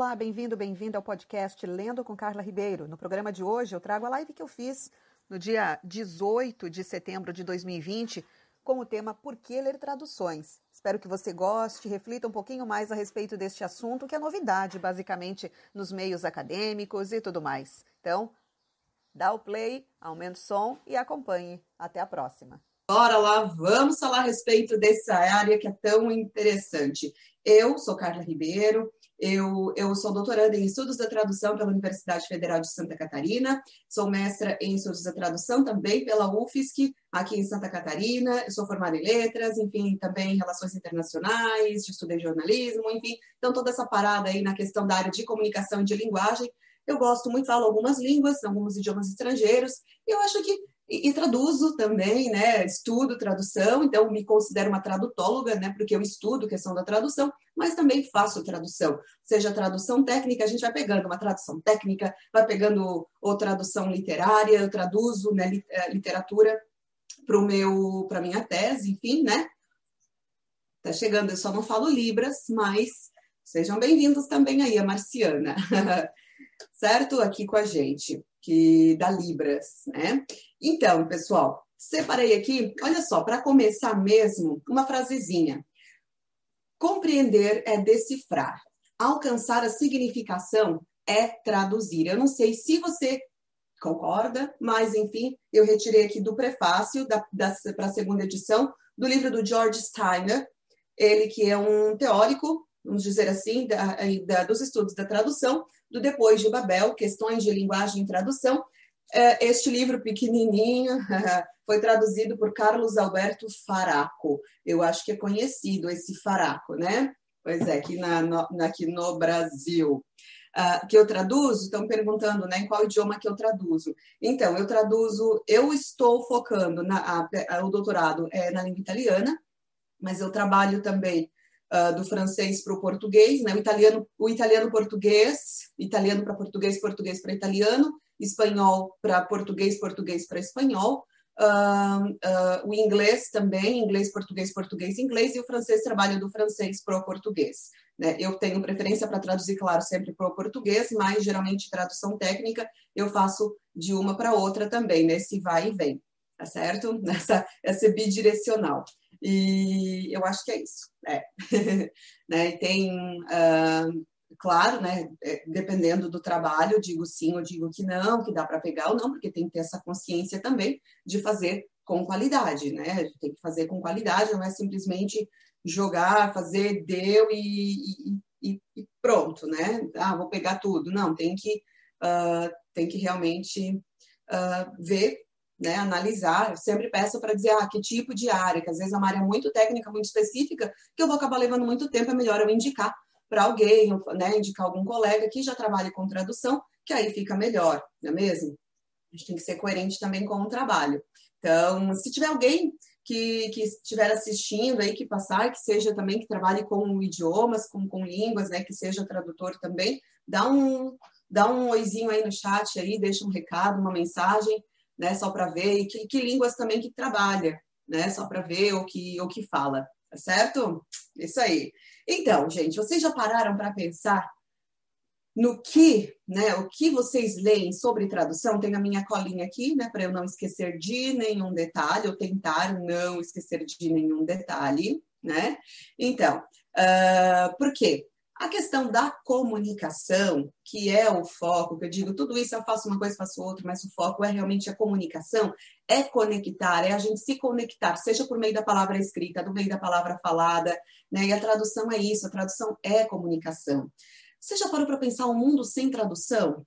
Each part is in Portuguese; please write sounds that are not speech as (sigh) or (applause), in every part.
Olá, bem-vindo, bem-vinda ao podcast Lendo com Carla Ribeiro. No programa de hoje eu trago a live que eu fiz no dia 18 de setembro de 2020 com o tema Por que ler traduções? Espero que você goste, reflita um pouquinho mais a respeito deste assunto, que é novidade, basicamente, nos meios acadêmicos e tudo mais. Então, dá o play, aumente o som e acompanhe. Até a próxima. Bora lá, vamos falar a respeito dessa área que é tão interessante. Eu sou Carla Ribeiro, eu, eu sou doutoranda em Estudos da Tradução pela Universidade Federal de Santa Catarina, sou mestra em Estudos da Tradução também pela UFSC, aqui em Santa Catarina, eu sou formada em Letras, enfim, também em Relações Internacionais, estudei jornalismo, enfim, então toda essa parada aí na questão da área de comunicação e de linguagem, eu gosto muito, falo algumas línguas, alguns idiomas estrangeiros, e eu acho que e, e, traduzo também, né? Estudo tradução, então me considero uma tradutóloga, né? Porque eu estudo questão da tradução, mas também faço tradução. Seja tradução técnica, a gente vai pegando uma tradução técnica, vai pegando ou tradução literária, eu traduzo né, eh, literatura para o meu, para minha tese, enfim, né? Tá chegando, eu só não falo libras, mas sejam bem-vindos também aí, a Marciana, (laughs) certo? Aqui com a gente que da Libras, né? Então, pessoal, separei aqui, olha só, para começar mesmo, uma frasezinha. Compreender é decifrar. Alcançar a significação é traduzir. Eu não sei se você concorda, mas enfim, eu retirei aqui do prefácio para a segunda edição do livro do George Steiner, ele que é um teórico, vamos dizer assim, da, da, dos estudos da tradução, do Depois de Babel, Questões de Linguagem e Tradução. É, este livro pequenininho (laughs) foi traduzido por Carlos Alberto Faraco. Eu acho que é conhecido esse Faraco, né? Pois é, aqui, na, no, aqui no Brasil. Uh, que eu traduzo, estão perguntando né, em qual idioma que eu traduzo. Então, eu traduzo, eu estou focando, na, a, a, o doutorado é na língua italiana, mas eu trabalho também uh, do francês para o português, né? o italiano, o italiano português, italiano para português, português para italiano, espanhol para português, português para espanhol, uh, uh, o inglês também, inglês, português, português, inglês, e o francês trabalha do francês para o português. Né? Eu tenho preferência para traduzir, claro, sempre para o português, mas geralmente tradução técnica eu faço de uma para outra também, nesse vai e vem, tá certo? (laughs) Essa, essa é bidirecional. E eu acho que é isso. É. (laughs) né? Tem, uh, claro, né, é, dependendo do trabalho, digo sim, eu digo que não, que dá para pegar ou não, porque tem que ter essa consciência também de fazer com qualidade, né? Tem que fazer com qualidade, não é simplesmente jogar, fazer, deu e, e, e pronto, né? Ah, vou pegar tudo. Não, tem que, uh, tem que realmente uh, ver né, analisar, eu sempre peço para dizer ah, que tipo de área, que às vezes é uma área muito técnica, muito específica, que eu vou acabar levando muito tempo, é melhor eu indicar para alguém, né, indicar algum colega que já trabalhe com tradução, que aí fica melhor, não é mesmo? A gente tem que ser coerente também com o trabalho. Então, se tiver alguém que, que estiver assistindo aí, que passar, que seja também, que trabalhe com idiomas, com, com línguas, né, que seja tradutor também, dá um, dá um oizinho aí no chat aí, deixa um recado, uma mensagem, né, só para ver, e que, que, línguas também que trabalha, né, só para ver o que, o que fala, tá certo? Isso aí. Então, gente, vocês já pararam para pensar no que, né, o que vocês leem sobre tradução? Tem a minha colinha aqui, né, para eu não esquecer de nenhum detalhe, ou tentar não esquecer de nenhum detalhe, né? Então, uh, por quê? A questão da comunicação, que é o foco, que eu digo, tudo isso eu faço uma coisa, faço outra, mas o foco é realmente a comunicação, é conectar, é a gente se conectar, seja por meio da palavra escrita, do meio da palavra falada, né? E a tradução é isso, a tradução é comunicação. Você já parou para pensar um mundo sem tradução?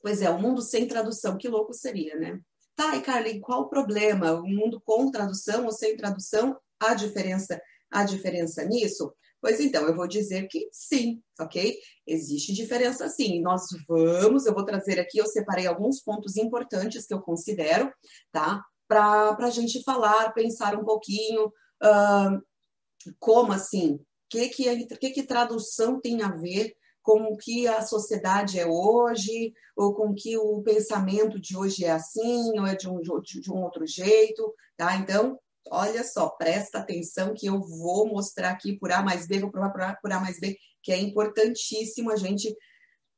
Pois é, um mundo sem tradução, que louco seria, né? Tá, e Carly, qual o problema? Um mundo com tradução ou sem tradução? A diferença, a diferença nisso? Pois então, eu vou dizer que sim, ok? Existe diferença sim. Nós vamos, eu vou trazer aqui, eu separei alguns pontos importantes que eu considero, tá? Para a gente falar, pensar um pouquinho, uh, como assim? O que, que, que, que tradução tem a ver com o que a sociedade é hoje, ou com que o pensamento de hoje é assim, ou é de um, de um outro jeito, tá? Então, olha só, presta atenção que eu vou mostrar aqui por A mais B, vou provar por A, por A mais B, que é importantíssimo a gente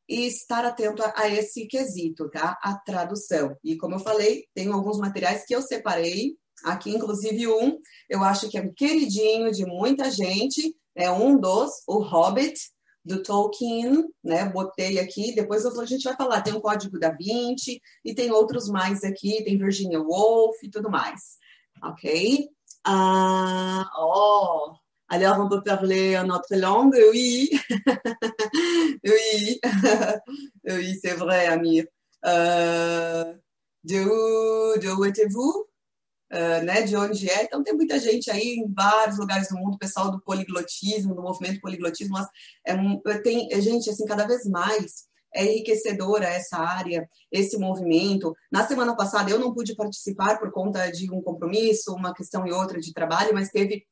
estar atento a, a, esse quesito, tá? A tradução. E como eu falei, tem alguns materiais que eu separei, aqui inclusive um, eu acho que é um queridinho de muita gente, é um dos, o Hobbit, do Tolkien, né? Botei aqui, depois a gente vai falar, tem o Código da Vinci e tem outros mais aqui, tem Virginia Woolf e tudo mais. OK? Ah, oh, alors on peut parler en autre langue, oui. oui. oui, c'est vrai, Amir. Uh, de où, de où êtes-vous? Uh, né, de onde é. Então, tem muita gente aí em vários lugares do mundo, pessoal do poliglotismo, do movimento poliglotismo, mas é, tem é, gente, assim, cada vez mais é enriquecedora essa área, esse movimento. Na semana passada eu não pude participar por conta de um compromisso, uma questão e outra de trabalho, mas teve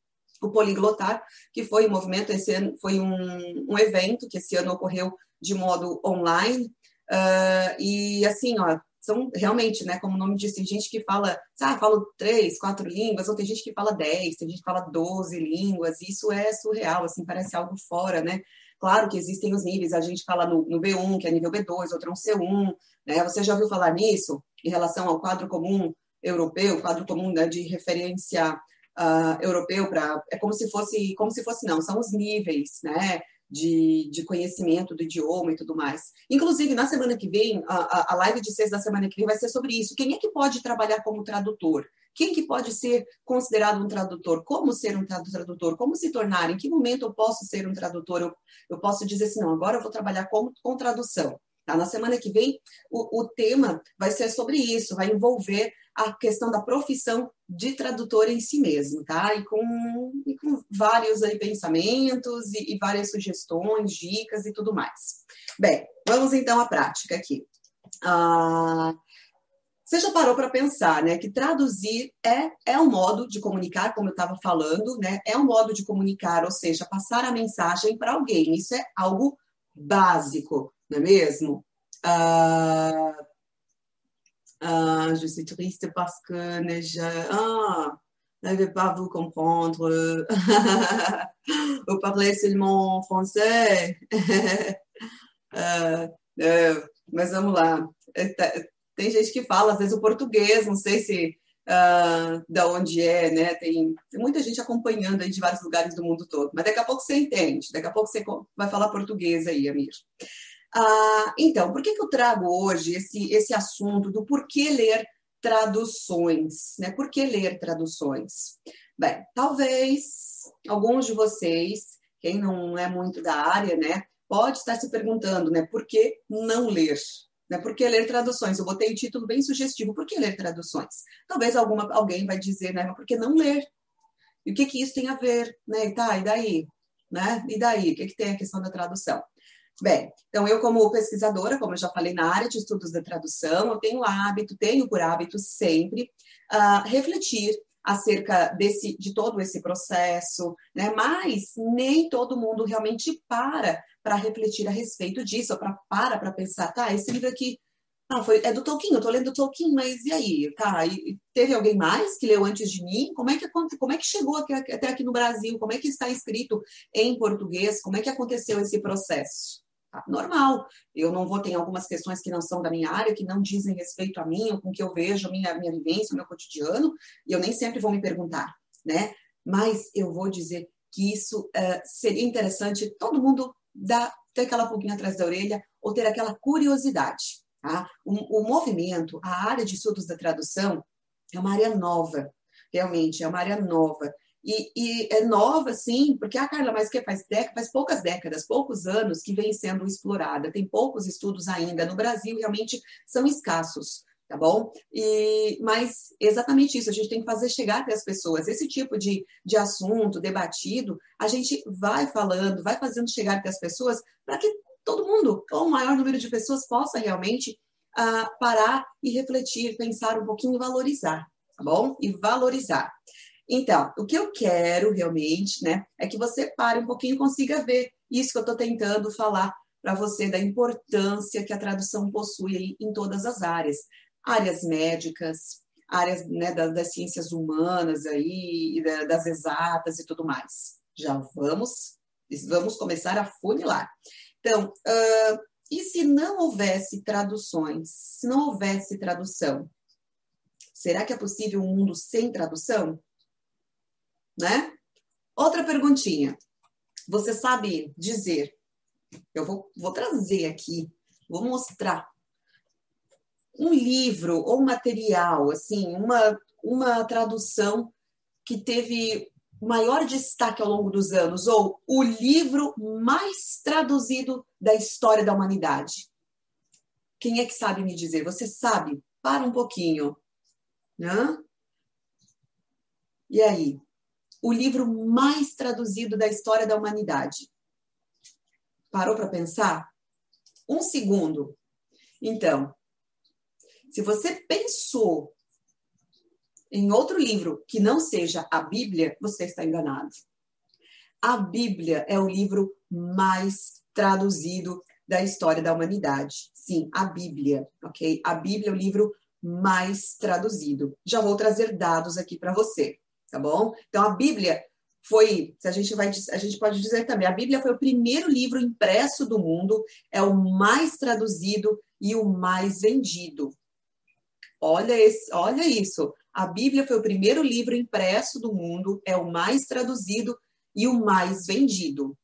o Poliglotar, que foi um movimento, esse ano foi um, um evento que esse ano ocorreu de modo online. Uh, e assim, ó, são realmente, né, como o nome diz, tem gente que fala, ah, falo três, quatro línguas, ou tem gente que fala dez, tem gente que fala doze línguas, isso é surreal, assim, parece algo fora, né? Claro que existem os níveis, a gente fala no, no B1, que é nível B2, outro é um C1, né? Você já ouviu falar nisso em relação ao quadro comum europeu, quadro comum né, de referência uh, europeu para é como se fosse como se fosse não são os níveis né de, de conhecimento do idioma e tudo mais. Inclusive, na semana que vem, a, a live de seis da semana que vem vai ser sobre isso. Quem é que pode trabalhar como tradutor? Quem que pode ser considerado um tradutor? Como ser um tradutor? Como se tornar? Em que momento eu posso ser um tradutor? Eu, eu posso dizer assim, não, agora eu vou trabalhar com, com tradução. Tá? Na semana que vem, o, o tema vai ser sobre isso, vai envolver a questão da profissão de tradutor em si mesmo, tá? E com, e com vários aí pensamentos e, e, várias sugestões, dicas e tudo mais. Bem, vamos então à prática aqui. Ah, você já parou para pensar, né, que traduzir é, é um modo de comunicar, como eu estava falando, né? É um modo de comunicar, ou seja, passar a mensagem para alguém. Isso é algo básico, não é mesmo? Ah, ah, je suis triste parce que je ah, n'avais pas vous comprendre. (laughs) vous parlez seulement français. (laughs) uh, uh, mas vamos lá. Tem gente que fala, às vezes, o português, não sei se uh, da onde é, né? Tem, tem, muita gente acompanhando aí de vários lugares do mundo todo. Mas daqui a pouco você entende, daqui a pouco você vai falar português aí, Amir. Ah, então, por que, que eu trago hoje esse, esse assunto do porquê ler traduções? Né? Por que ler traduções? Bem, talvez alguns de vocês, quem não é muito da área, né, pode estar se perguntando, né, por que não ler? Né? Por que ler traduções? Eu botei o título bem sugestivo, por que ler traduções? Talvez alguma, alguém vai dizer, né, mas por que não ler? E o que, que isso tem a ver? Né? E tá, e daí? Né? E daí? O que, que tem a questão da tradução? Bem, então eu como pesquisadora, como eu já falei na área de estudos da tradução, eu tenho hábito, tenho por hábito sempre uh, refletir acerca desse, de todo esse processo, né? Mas nem todo mundo realmente para para refletir a respeito disso, para para pensar, tá, esse livro aqui ah, foi, é do Tolkien, eu tô lendo Tolkien, mas e aí? Tá, e teve alguém mais que leu antes de mim? Como é que, como é que chegou aqui, até aqui no Brasil? Como é que está escrito em português? Como é que aconteceu esse processo? Tá? Normal. Eu não vou ter algumas questões que não são da minha área, que não dizem respeito a mim, ou com que eu vejo minha, minha vivência, o meu cotidiano, e eu nem sempre vou me perguntar, né? Mas eu vou dizer que isso uh, seria interessante todo mundo dar, ter aquela pulguinha atrás da orelha ou ter aquela curiosidade. Tá? O, o movimento, a área de estudos da tradução, é uma área nova, realmente, é uma área nova. E, e, é nova, sim, porque a Carla, mas que faz, faz poucas décadas, poucos anos que vem sendo explorada. Tem poucos estudos ainda. No Brasil, realmente são escassos, tá bom? E, mas exatamente isso, a gente tem que fazer chegar até as pessoas. Esse tipo de, de assunto debatido, a gente vai falando, vai fazendo chegar até as pessoas para que todo mundo, ou o maior número de pessoas, possa realmente uh, parar e refletir, pensar um pouquinho e valorizar, tá bom? E valorizar. Então, o que eu quero realmente, né, é que você pare um pouquinho e consiga ver isso que eu estou tentando falar para você da importância que a tradução possui em todas as áreas, áreas médicas, áreas né, das, das, ciências humanas aí, das exatas e tudo mais. Já vamos, vamos começar a funilar. Então, uh, e se não houvesse traduções, se não houvesse tradução, será que é possível um mundo sem tradução? Né? Outra perguntinha. Você sabe dizer? Eu vou, vou trazer aqui, vou mostrar um livro ou material, assim, uma, uma tradução que teve maior destaque ao longo dos anos, ou o livro mais traduzido da história da humanidade? Quem é que sabe me dizer? Você sabe? Para um pouquinho. Né? E aí? O livro mais traduzido da história da humanidade. Parou para pensar? Um segundo. Então, se você pensou em outro livro que não seja a Bíblia, você está enganado. A Bíblia é o livro mais traduzido da história da humanidade. Sim, a Bíblia, ok? A Bíblia é o livro mais traduzido. Já vou trazer dados aqui para você, tá bom? Então a Bíblia foi, a gente vai, a gente pode dizer também, a Bíblia foi o primeiro livro impresso do mundo, é o mais traduzido e o mais vendido. Olha, esse, olha isso. A Bíblia foi o primeiro livro impresso do mundo, é o mais traduzido e o mais vendido.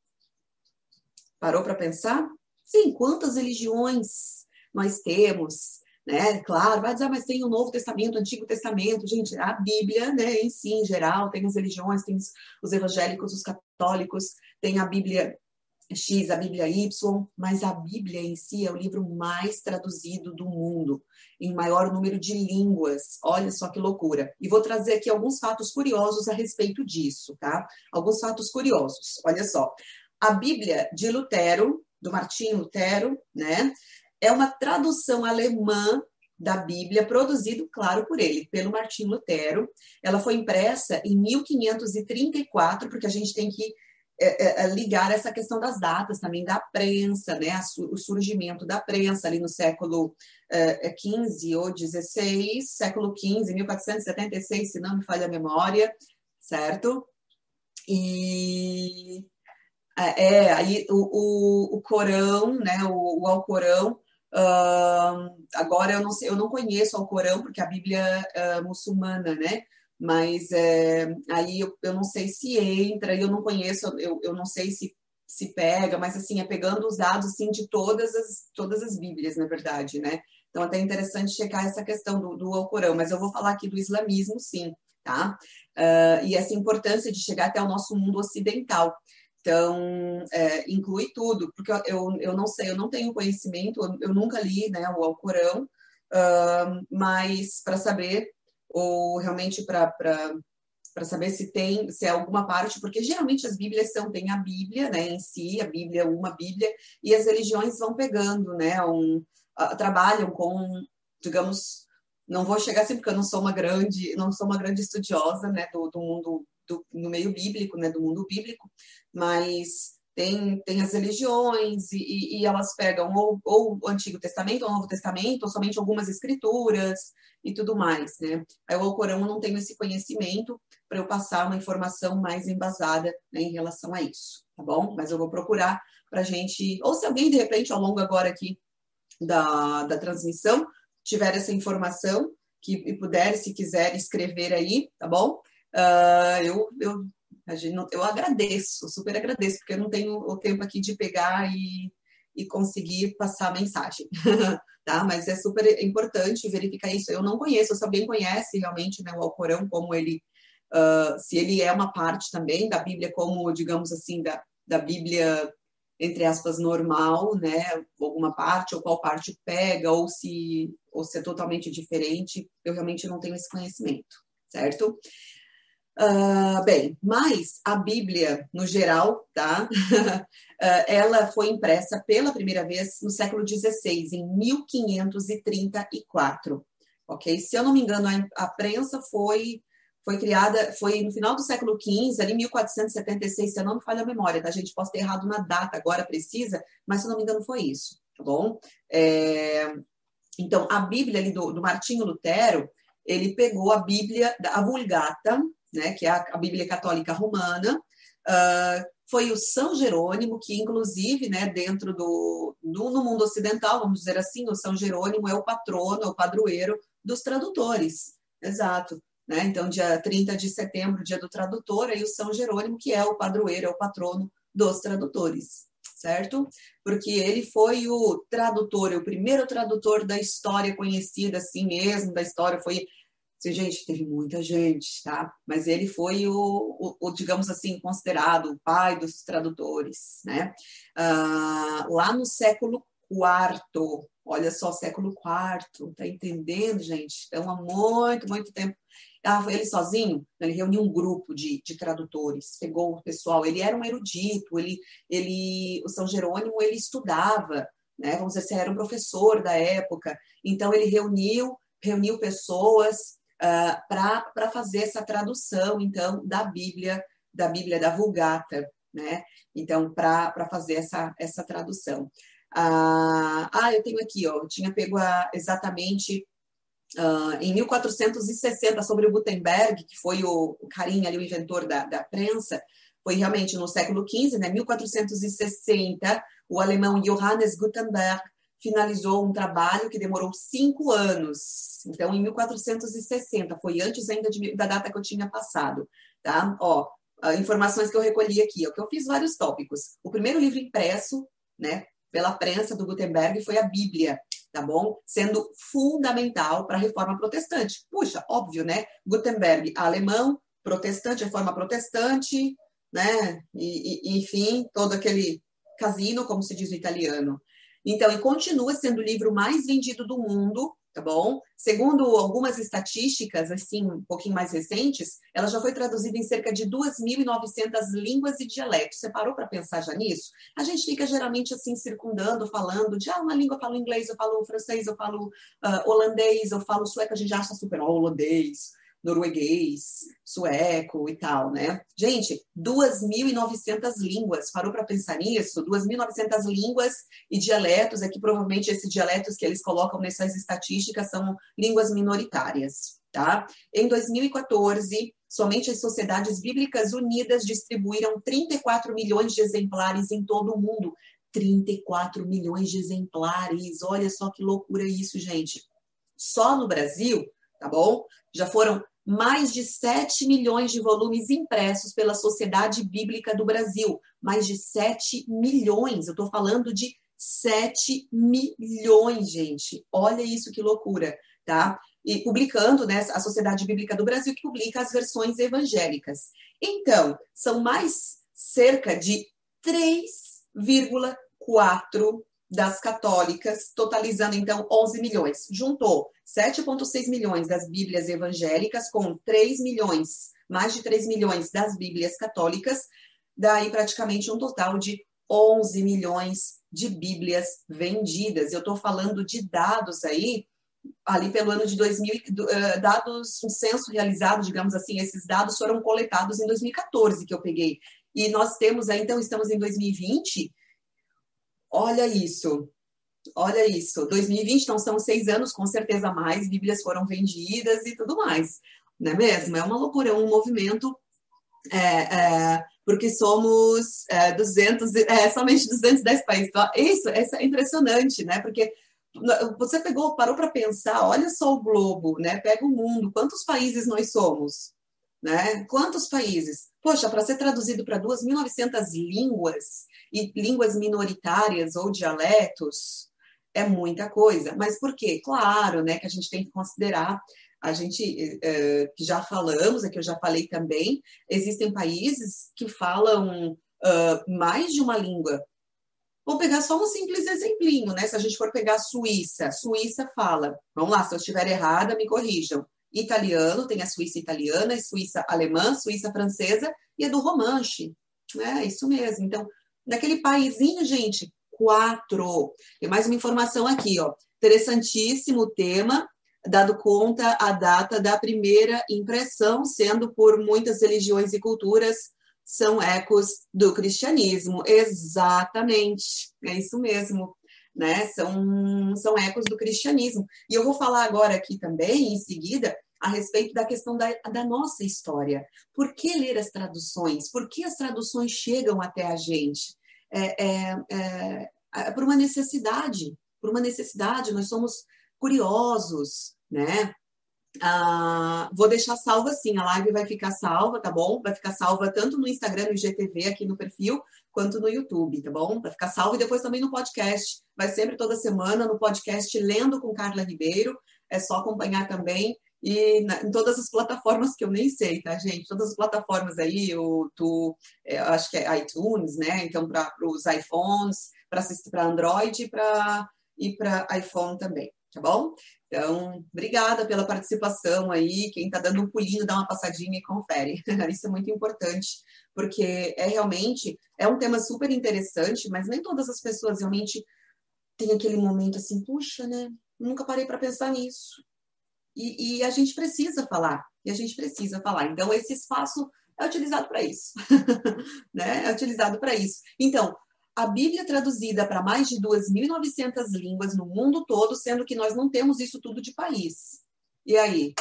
Parou para pensar? Sim, quantas religiões nós temos, né? Claro, vai dizer, mas tem o Novo Testamento, o Antigo Testamento, gente, a Bíblia, né, em si, em geral, tem as religiões, tem os evangélicos, os católicos, tem a Bíblia X, a Bíblia Y, mas a Bíblia em si é o livro mais traduzido do mundo, em maior número de línguas. Olha só que loucura. E vou trazer aqui alguns fatos curiosos a respeito disso, tá? Alguns fatos curiosos. Olha só. A Bíblia de Lutero, do Martinho Lutero, né? É uma tradução alemã da Bíblia, produzido, claro, por ele, pelo Martinho Lutero. Ela foi impressa em 1534, porque a gente tem que é, é, é, ligar essa questão das datas também da prensa, né? o surgimento da prensa ali no século XV ou XVI, século XV, 1476, se não me falha a memória, certo? E é, aí o, o, o Corão, né? O, o Alcorão, uh, agora eu não sei, eu não conheço o Alcorão porque a Bíblia é muçulmana, né? mas é, aí eu, eu não sei se entra, eu não conheço, eu, eu não sei se se pega, mas assim, é pegando os dados assim, de todas as, todas as Bíblias, na verdade, né? Então, até é interessante checar essa questão do, do Alcorão, mas eu vou falar aqui do islamismo, sim, tá? Uh, e essa importância de chegar até o nosso mundo ocidental. Então, é, inclui tudo, porque eu, eu não sei, eu não tenho conhecimento, eu, nunca li né, o Alcorão, uh, mas para saber ou realmente para saber se tem se é alguma parte, porque geralmente as Bíblias são tem a Bíblia, né, em si, a Bíblia uma Bíblia e as religiões vão pegando, né, um, uh, trabalham com, digamos, não vou chegar assim porque eu não sou uma grande, não sou uma grande estudiosa, né, do, do mundo do, no meio bíblico, né, do mundo bíblico, mas tem, tem as religiões e, e, elas pegam ou, ou, o Antigo Testamento ou o Novo Testamento, ou somente algumas escrituras e tudo mais, né? Aí o Alcorão não tenho esse conhecimento para eu passar uma informação mais embasada né, em relação a isso, tá bom? Mas eu vou procurar para gente, ou se alguém de repente ao longo agora aqui da, da transmissão tiver essa informação que e puder, se quiser escrever aí, tá bom? Uh, eu, eu eu agradeço, super agradeço, porque eu não tenho o tempo aqui de pegar e, e conseguir passar a mensagem, (laughs) tá? Mas é super importante verificar isso. Eu não conheço, se alguém conhece realmente né, o Alcorão, como ele, uh, se ele é uma parte também da Bíblia, como, digamos assim, da, da Bíblia, entre aspas, normal, né? Alguma parte, ou qual parte pega, ou se, ou se é totalmente diferente, eu realmente não tenho esse conhecimento, certo? Uh, bem, mas a Bíblia, no geral, tá? uh, (laughs) ela foi impressa pela primeira vez no século XVI, em 1534, ok? Se eu não me engano, a, prensa foi foi criada, foi no final do século XV, ali 1476, se eu não me falha a memória, tá? Gente pode ter errado na data agora precisa, mas se eu não me engano foi isso, tá bom? É, então, a Bíblia ali do, do Martinho Lutero, ele pegou a Bíblia, a Vulgata, né, que é a, Bíblia Católica Romana, uh, foi o São Jerônimo, que inclusive, né, dentro do, do, no mundo ocidental, vamos dizer assim, o São Jerônimo é o patrono, é o padroeiro dos tradutores, exato. Né? Então, dia 30 de setembro, dia do tradutor, aí o São Jerônimo, que é o padroeiro, é o patrono dos tradutores, certo? Porque ele foi o tradutor, o primeiro tradutor da história conhecida assim mesmo, da história, foi Assim, gente, teve muita gente, tá? Mas ele foi o, o, o digamos assim, considerado o pai dos tradutores, né? Ah, lá no século IV, olha só, século IV, tá entendendo, gente? Então, há muito, muito tempo. Ah, ele sozinho, ele reuniu um grupo de, de tradutores, pegou o pessoal, ele era um erudito, ele, ele, o São Jerônimo, ele estudava, né? Vamos dizer, assim, era um professor da época, então ele reuniu, reuniu pessoas, ah, para fazer essa tradução, então, da Bíblia, da Bíblia da Vulgata, né? Então, para fazer essa, essa tradução. Uh, ah, eu tenho aqui, ó, eu tinha pego a, exatamente uh, em 1460 sobre o Gutenberg, que foi o, o carinha ali, o inventor da, da prensa, foi realmente no século XV, né, 1460, o alemão Johannes Gutenberg finalizou um trabalho que demorou cinco anos. Então, em 1460, foi antes ainda de, da data que eu tinha passado, tá? Ó, informações que eu recolhi aqui, ó, que eu fiz vários tópicos. O primeiro livro impresso, né, pela prensa do Gutenberg foi a Bíblia, tá bom? Sendo fundamental para a reforma protestante. Puxa, óbvio, né? Gutenberg, alemão, protestante, reforma protestante, né? E, e, enfim, todo aquele casino, como se diz no italiano. Então, e continua sendo o livro mais vendido do mundo, tá bom? Segundo algumas estatísticas, assim, um pouquinho mais recentes, ela já foi traduzida em cerca de 2.900 línguas e dialetos. Você parou para pensar já nisso? A gente fica geralmente assim circundando, falando de ah, uma língua eu falo inglês, eu falo francês, eu falo uh, holandês, eu falo sueco, a gente acha super oh, holandês norueguês, sueco e tal, né? Gente, 2.900 línguas. Parou para pensar nisso? 2.900 línguas e dialetos. Aqui, provavelmente, esses dialetos que eles colocam nessas estatísticas são línguas minoritárias, tá? Em 2014, somente as Sociedades Bíblicas Unidas distribuíram 34 milhões de exemplares em todo o mundo. 34 milhões de exemplares. Olha só que loucura isso, gente. Só no Brasil, tá bom? Já foram mais de 7 milhões de volumes impressos pela Sociedade Bíblica do Brasil. Mais de 7 milhões, eu estou falando de 7 milhões, gente. Olha isso que loucura, tá? E publicando, né, a Sociedade Bíblica do Brasil, que publica as versões evangélicas. Então, são mais cerca de 3,4 das católicas, totalizando então 11 milhões. Juntou 7,6 milhões das Bíblias evangélicas com 3 milhões, mais de 3 milhões das Bíblias católicas, daí praticamente um total de 11 milhões de Bíblias vendidas. Eu estou falando de dados aí, ali pelo ano de 2000, eh, dados, um censo realizado, digamos assim, esses dados foram coletados em 2014 que eu peguei. E nós temos aí, então, estamos em 2020, Olha isso, olha isso. 2020, então são seis anos, com certeza mais Bíblias foram vendidas e tudo mais, não é mesmo? É uma loucura, é um movimento, é, é, porque somos é, 200, é, somente 210 países. Então, isso, isso é impressionante, né? Porque você pegou, parou para pensar, olha só o globo, né? Pega o mundo, quantos países nós somos? Né? Quantos países? Poxa, para ser traduzido para 2.900 línguas e línguas minoritárias ou dialetos, é muita coisa. Mas por quê? Claro, né, que a gente tem que considerar, a gente, é, que já falamos, aqui eu já falei também, existem países que falam uh, mais de uma língua. Vou pegar só um simples exemplinho, né? Se a gente for pegar a Suíça, Suíça fala, vamos lá, se eu estiver errada, me corrijam italiano, tem a Suíça italiana, a Suíça alemã, Suíça francesa e a do Romanche. É isso mesmo. Então, naquele paísinho, gente, quatro. Tem mais uma informação aqui, ó. Interessantíssimo tema, dado conta a data da primeira impressão, sendo por muitas religiões e culturas são ecos do cristianismo. Exatamente, é isso mesmo né? São, são ecos do cristianismo. E eu vou falar agora aqui também, em seguida, a respeito da questão da, da nossa história. Por que ler as traduções? Por que as traduções chegam até a gente? É, é, é, por uma necessidade, por uma necessidade, nós somos curiosos, né? Ah, vou deixar salva sim, a live vai ficar salva, tá bom? Vai ficar salva tanto no Instagram, no IGTV, aqui no perfil, quanto no YouTube, tá bom? Vai ficar salva e depois também no podcast. Vai sempre toda semana no podcast Lendo com Carla Ribeiro. É só acompanhar também e na, em todas as plataformas que eu nem sei, tá, gente? Todas as plataformas aí, o do, é, acho que é iTunes, né? Então, para os iPhones, para Android pra, e para iPhone também, tá bom? Então, obrigada pela participação aí. Quem está dando um pulinho, dá uma passadinha e confere. (laughs) Isso é muito importante, porque é realmente é um tema super interessante, mas nem todas as pessoas realmente têm aquele momento assim, puxa, né? Nunca parei para pensar nisso. E, e, a gente precisa falar, e a gente precisa falar. Então, esse espaço é utilizado para isso. (laughs) né? É utilizado para isso. Então, a Bíblia traduzida para mais de 2.900 línguas no mundo todo, sendo que nós não temos isso tudo de país. E aí?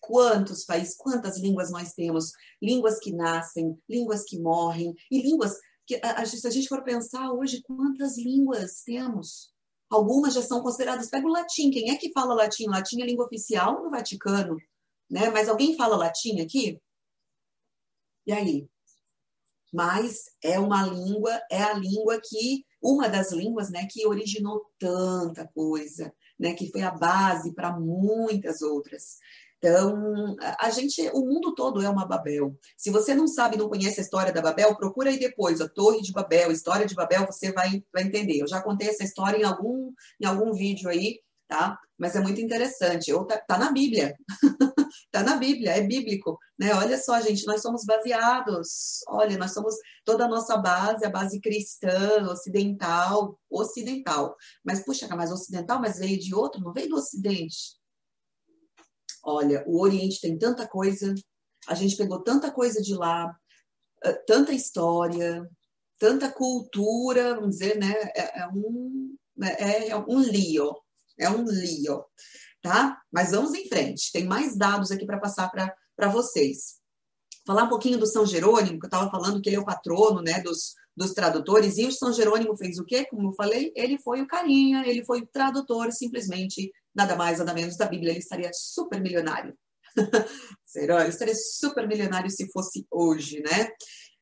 Quantos países, quantas línguas nós temos? Línguas que nascem, línguas que morrem, e línguas que, a, a, se a gente for pensar hoje, quantas línguas temos? Algumas já são consideradas. Pega o latim. Quem é que fala latim? Latim é língua oficial no Vaticano, né? Mas alguém fala latim aqui? E aí? mas é uma língua, é a língua que, uma das línguas, né, que originou tanta coisa, né, que foi a base para muitas outras. Então, a gente, o mundo todo é uma Babel. Se você não sabe, não conhece a história da Babel, procura aí depois, a Torre de Babel, a história de Babel, você vai, vai entender. Eu já contei essa história em algum, em algum vídeo aí, tá? Mas é muito interessante. Ou tá, tá na Bíblia. (laughs) tá na Bíblia, é bíblico, né? Olha só, gente, nós somos baseados. Olha, nós somos toda a nossa base, a base cristã, ocidental, ocidental. Mas puxa, mas ocidental, mas veio de outro, não veio do ocidente. Olha, o Oriente tem tanta coisa, a gente pegou tanta coisa de lá, eh, tanta história, tanta cultura, vamos dizer, né? É, é um, é, é um lío, é um lío, tá? Mas vamos em frente. Tem mais dados aqui para passar para vocês. Falar um pouquinho do São Jerônimo, que eu estava falando que ele é o patrono, né, dos, dos tradutores. E o São Jerônimo fez o quê? Como eu falei, ele foi o carinha, ele foi o tradutor, simplesmente, nada mais, nada menos da Bíblia. Ele estaria super milionário. (laughs) Será? Ele estaria super milionário se fosse hoje, né?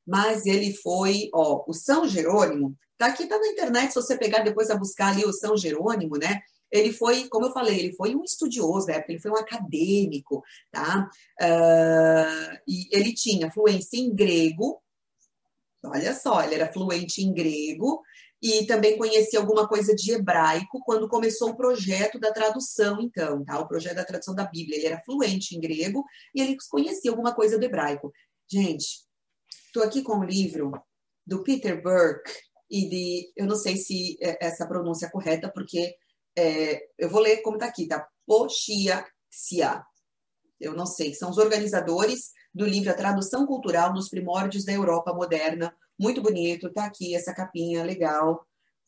Mas ele foi, ó, o São Jerônimo, tá aqui, tá na internet, se você pegar depois a buscar ali o São Jerônimo, né? ele foi, como eu falei, ele foi um estudioso da época, ele foi um acadêmico, tá? Uh, e ele tinha fluência em grego, olha só, ele era fluente em grego e também conhecia alguma coisa de hebraico quando começou o projeto da tradução, então, tá? O projeto da tradução da Bíblia, ele era fluente em grego e ele conhecia alguma coisa do hebraico. Gente, estou aqui com o livro do Peter Burke e de, eu não sei se é, essa pronúncia é correta, porque é, eu vou ler como está aqui, tá? Poxiaxia. Eu não sei, são os organizadores do livro A Tradução Cultural nos Primórdios da Europa Moderna. Muito bonito, tá aqui essa capinha legal,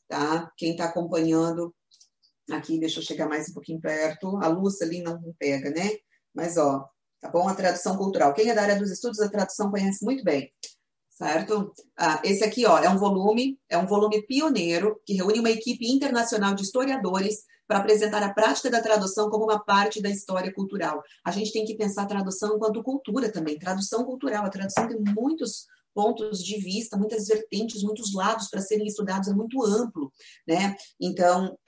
tá? Quem está acompanhando aqui, deixa eu chegar mais um pouquinho perto. A luz ali não pega, né? Mas, ó, tá bom? A tradução cultural. Quem é da área dos estudos da tradução conhece muito bem certo? Ah, esse aqui, ó, é um volume, é um volume pioneiro que reúne uma equipe internacional de historiadores para apresentar a prática da tradução como uma parte da história cultural. A gente tem que pensar a tradução enquanto cultura também, tradução cultural. A tradução tem muitos pontos de vista, muitas vertentes, muitos lados para serem estudados, é muito amplo, né? Então,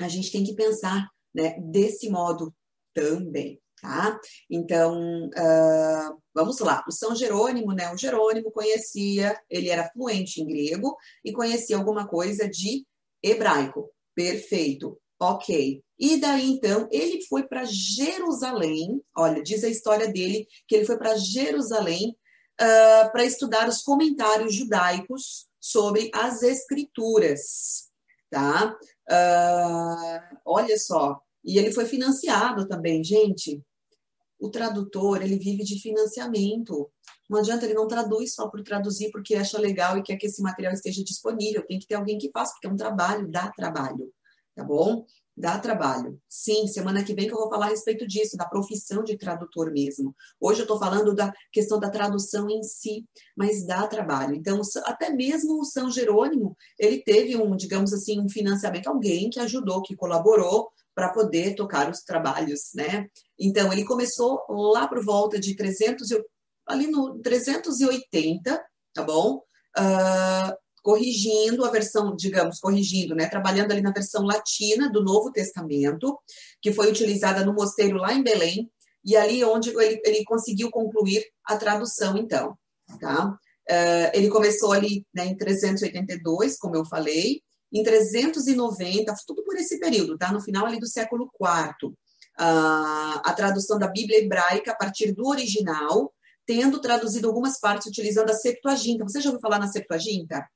a gente tem que pensar né, desse modo também tá? Então, uh, vamos lá. O São Jerônimo, né? O Jerônimo conhecia, ele era fluente em grego e conhecia alguma coisa de hebraico. Perfeito. Ok. E daí, então, ele foi para Jerusalém. Olha, diz a história dele que ele foi para Jerusalém uh, para estudar os comentários judaicos sobre as escrituras, tá? Uh, olha só, e ele foi financiado também, gente o tradutor, ele vive de financiamento. Não adianta, ele não traduz só por traduzir porque acha legal e quer que esse material esteja disponível. Tem que ter alguém que faça, porque é um trabalho, dá trabalho. tá bom? Dá trabalho. Sim, semana que vem que eu vou falar a respeito disso, da profissão de tradutor mesmo. Hoje eu estou falando da questão da tradução em si, mas dá trabalho. Então, até mesmo o São Jerônimo, ele teve um, digamos assim, um financiamento, alguém que ajudou, que colaborou para poder tocar os trabalhos, né? Então, ele começou lá por volta de 300, ali no 380, tá bom? Uh, corrigindo a versão, digamos, corrigindo, né, trabalhando ali na versão latina do Novo Testamento, que foi utilizada no mosteiro lá em Belém, e ali onde ele, ele conseguiu concluir a tradução, então, tá? Uh, ele começou ali né, em 382, como eu falei, em 390, tudo por esse período, tá? No final ali do século IV, uh, a tradução da Bíblia hebraica a partir do original, tendo traduzido algumas partes utilizando a Septuaginta. Você já ouviu falar na Septuaginta?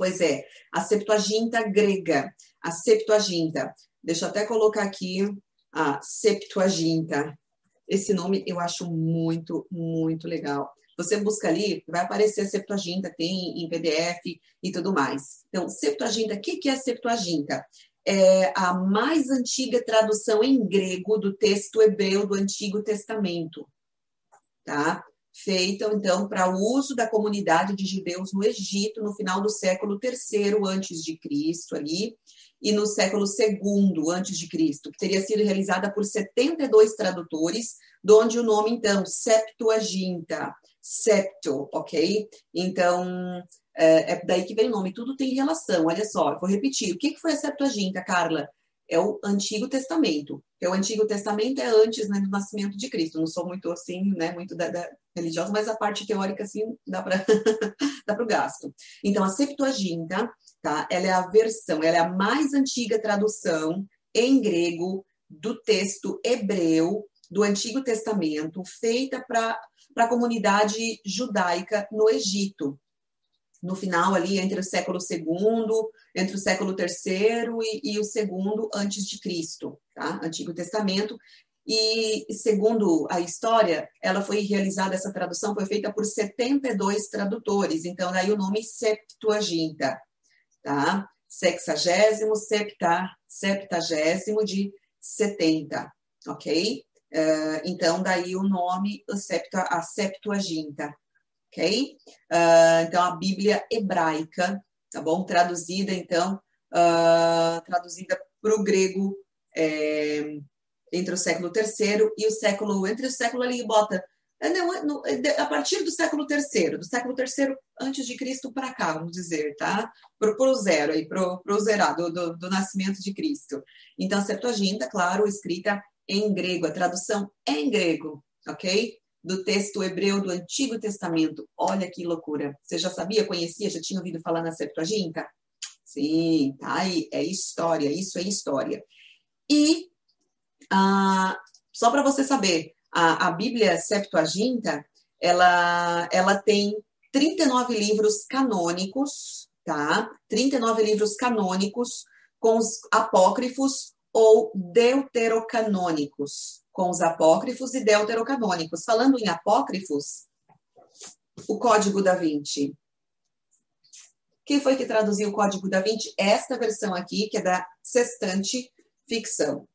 Pois é, a Septuaginta grega, a Septuaginta. Deixa eu até colocar aqui a Septuaginta. Esse nome eu acho muito, muito legal. Você busca ali, vai aparecer a Septuaginta, tem em PDF e tudo mais. Então, Septuaginta, o que é a Septuaginta? É a mais antiga tradução em grego do texto hebreu do Antigo Testamento. Tá? Feita então para uso da comunidade de judeus no Egito no final do século III antes de Cristo ali e no século II antes de Cristo, que teria sido realizada por 72 tradutores, de onde o nome então Septuaginta, septo, ok? Então é, é daí que vem o nome. Tudo tem relação. Olha só, vou repetir. O que foi a Septuaginta, Carla? É o Antigo Testamento. É o Antigo Testamento é antes né, do nascimento de Cristo. Não sou muito assim, né, muito da, da religiosa, mas a parte teórica assim dá para (laughs) dá o gasto. Então a Septuaginta, tá? Ela é a versão, ela é a mais antiga tradução em grego do texto hebreu do Antigo Testamento, feita para a comunidade judaica no Egito no final ali entre o século II, entre o século III e, o segundo antes de Cristo, tá? Antigo Testamento. E segundo a história, ela foi realizada essa tradução foi feita por 72 tradutores, então daí o nome Septuaginta, tá? Sexagésimo, septa, septagésimo de 70, ok? Uh, então daí o nome a Septuaginta ok? Uh, então, a Bíblia hebraica, tá bom? Traduzida, então, uh, traduzida para o grego é, entre o século III e o século, entre o século ali, bota, é, não, é, a partir do século III, do século III antes de Cristo para cá, vamos dizer, tá? Para o zero, aí, para o zerado, do, do, nascimento de Cristo. Então, a Septuaginta, claro, escrita em grego, a tradução é em grego, ok? Do texto hebreu do Antigo Testamento. Olha que loucura. Você já sabia, conhecia, já tinha ouvido falar na Septuaginta? Sim, tá aí, é história, isso é história. E, ah, só para você saber, a, a Bíblia Septuaginta, ela, ela tem 39 livros canônicos, tá? 39 livros canônicos com os apócrifos ou deuterocanônicos com os apócrifos e deuterocanônicos. Falando em apócrifos, o Código da Vinci. Quem foi que traduziu o Código da Vinci? Esta versão aqui, que é da Sextante Ficção.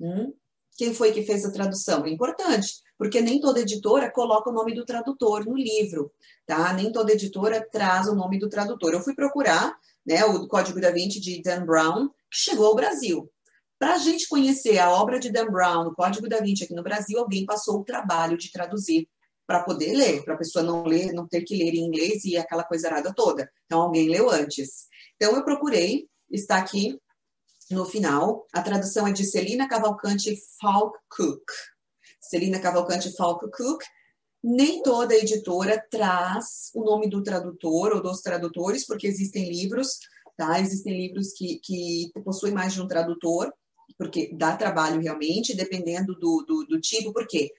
Hum? Quem foi que fez a tradução? É importante, porque nem toda editora coloca o nome do tradutor no livro, tá? Nem toda editora traz o nome do tradutor. Eu fui procurar, né, o Código da Vinci de Dan Brown, que chegou ao Brasil. Para a gente conhecer a obra de Dan Brown, o Código da Vinci aqui no Brasil, alguém passou o trabalho de traduzir para poder ler, para a pessoa não ler, não ter que ler em inglês e aquela coisa errada toda. Então, alguém leu antes. Então, eu procurei, está aqui no final. A tradução é de Celina Cavalcante Cook. Celina Cavalcante Cook. Nem toda editora traz o nome do tradutor ou dos tradutores, porque existem livros, tá? Existem livros que, que possuem mais de um tradutor porque dá trabalho realmente, dependendo do, do, do tipo, porque,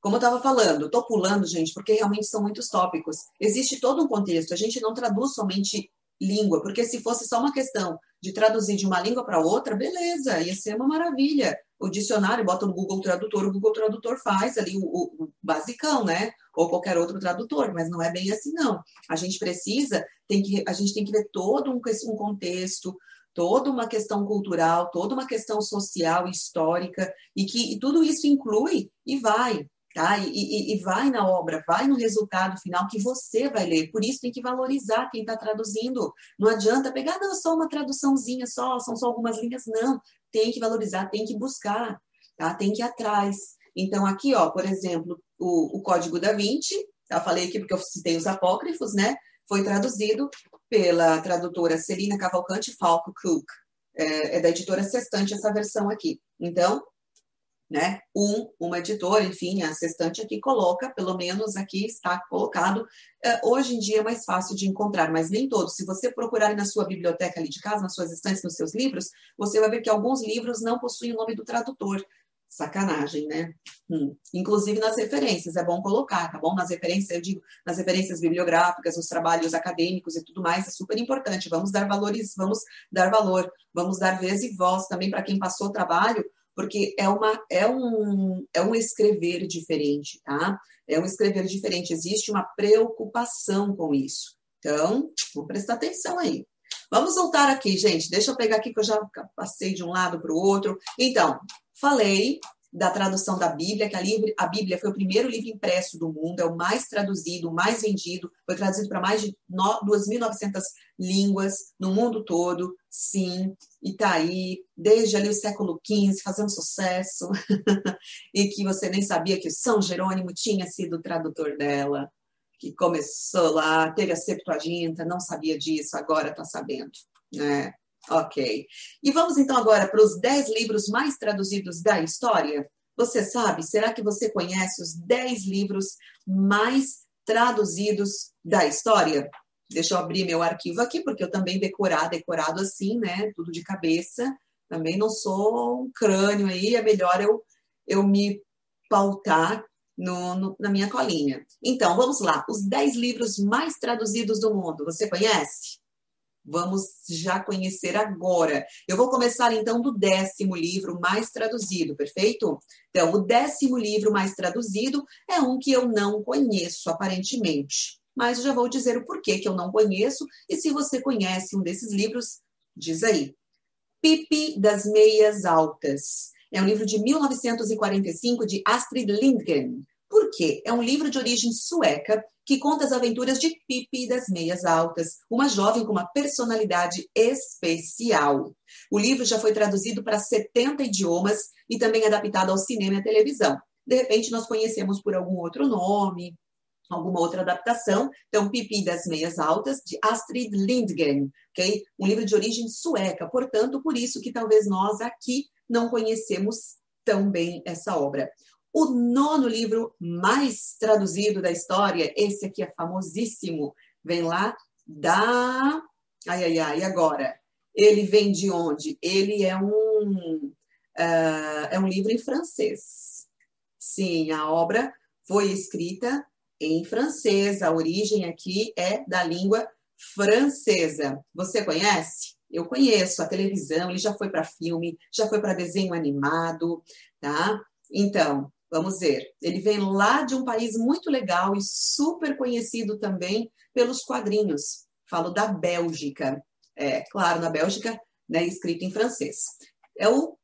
como eu estava falando, estou pulando, gente, porque realmente são muitos tópicos. Existe todo um contexto, a gente não traduz somente língua, porque se fosse só uma questão de traduzir de uma língua para outra, beleza, ia ser uma maravilha. O dicionário bota no Google Tradutor, o Google Tradutor faz ali o, o, o basicão, né? Ou qualquer outro tradutor, mas não é bem assim, não. A gente precisa, tem que, a gente tem que ver todo um, um contexto, toda uma questão cultural, toda uma questão social, histórica, e que e tudo isso inclui e vai, tá? E, e, e, vai na obra, vai no resultado final que você vai ler. Por isso tem que valorizar quem está traduzindo. Não adianta pegar, não, só uma traduçãozinha, só, são só algumas linhas. Não, tem que valorizar, tem que buscar, tá? Tem que ir atrás. Então, aqui, ó, por exemplo, o, o Código da Vinci, eu falei aqui porque eu citei os apócrifos, né? Foi traduzido pela tradutora Celina Cavalcante Falco Cook. É, é da editora Sextante essa versão aqui. Então, né? Um, uma editora, enfim, a Sextante aqui coloca, pelo menos aqui está colocado. É, hoje em dia é mais fácil de encontrar, mas nem todos. Se você procurar na sua biblioteca ali de casa, nas suas estantes, nos seus livros, você vai ver que alguns livros não possuem o nome do tradutor. Sacanagem, né? Hum. Inclusive nas referências, é bom colocar, tá bom? Nas referências, eu digo, nas referências bibliográficas, nos trabalhos acadêmicos e tudo mais, é super importante. Vamos dar valores, vamos dar valor, vamos dar vez e voz também para quem passou o trabalho, porque é, uma, é, um, é um escrever diferente, tá? É um escrever diferente, existe uma preocupação com isso. Então, vamos prestar atenção aí. Vamos voltar aqui, gente. Deixa eu pegar aqui que eu já passei de um lado para o outro. Então, Falei da tradução da Bíblia, que a, livre, a Bíblia foi o primeiro livro impresso do mundo, é o mais traduzido, o mais vendido, foi traduzido para mais de 2.900 línguas no mundo todo, sim, e está aí desde ali o século XV, fazendo sucesso, (laughs) e que você nem sabia que São Jerônimo tinha sido o tradutor dela, que começou lá, teve a Septuaginta, não sabia disso, agora está sabendo, né? Ok. E vamos então agora para os 10 livros mais traduzidos da história. Você sabe? Será que você conhece os 10 livros mais traduzidos da história? Deixa eu abrir meu arquivo aqui, porque eu também decorar, decorado assim, né? Tudo de cabeça. Também não sou um crânio aí, é melhor eu, eu me pautar no, no, na minha colinha. Então, vamos lá. Os 10 livros mais traduzidos do mundo. Você conhece? Vamos já conhecer agora. Eu vou começar então do décimo livro mais traduzido, perfeito? Então, o décimo livro mais traduzido é um que eu não conheço, aparentemente. Mas eu já vou dizer o porquê que eu não conheço, e se você conhece um desses livros, diz aí. Pipi das Meias Altas. É um livro de 1945 de Astrid Lindgren. Por quê? É um livro de origem sueca que conta as aventuras de Pippi das Meias Altas, uma jovem com uma personalidade especial. O livro já foi traduzido para 70 idiomas e também adaptado ao cinema e à televisão. De repente, nós conhecemos por algum outro nome, alguma outra adaptação. Então, Pipi das Meias Altas, de Astrid Lindgren, ok? Um livro de origem sueca, portanto, por isso que talvez nós aqui não conhecemos tão bem essa obra. O nono livro mais traduzido da história, esse aqui é famosíssimo, vem lá da. Ai, ai, ai, agora? Ele vem de onde? Ele é um, uh, é um livro em francês. Sim, a obra foi escrita em francês, a origem aqui é da língua francesa. Você conhece? Eu conheço a televisão, ele já foi para filme, já foi para desenho animado, tá? Então, Vamos ver. Ele vem lá de um país muito legal e super conhecido também pelos quadrinhos. Falo da Bélgica. É, claro, na Bélgica, né, escrito em francês. É o.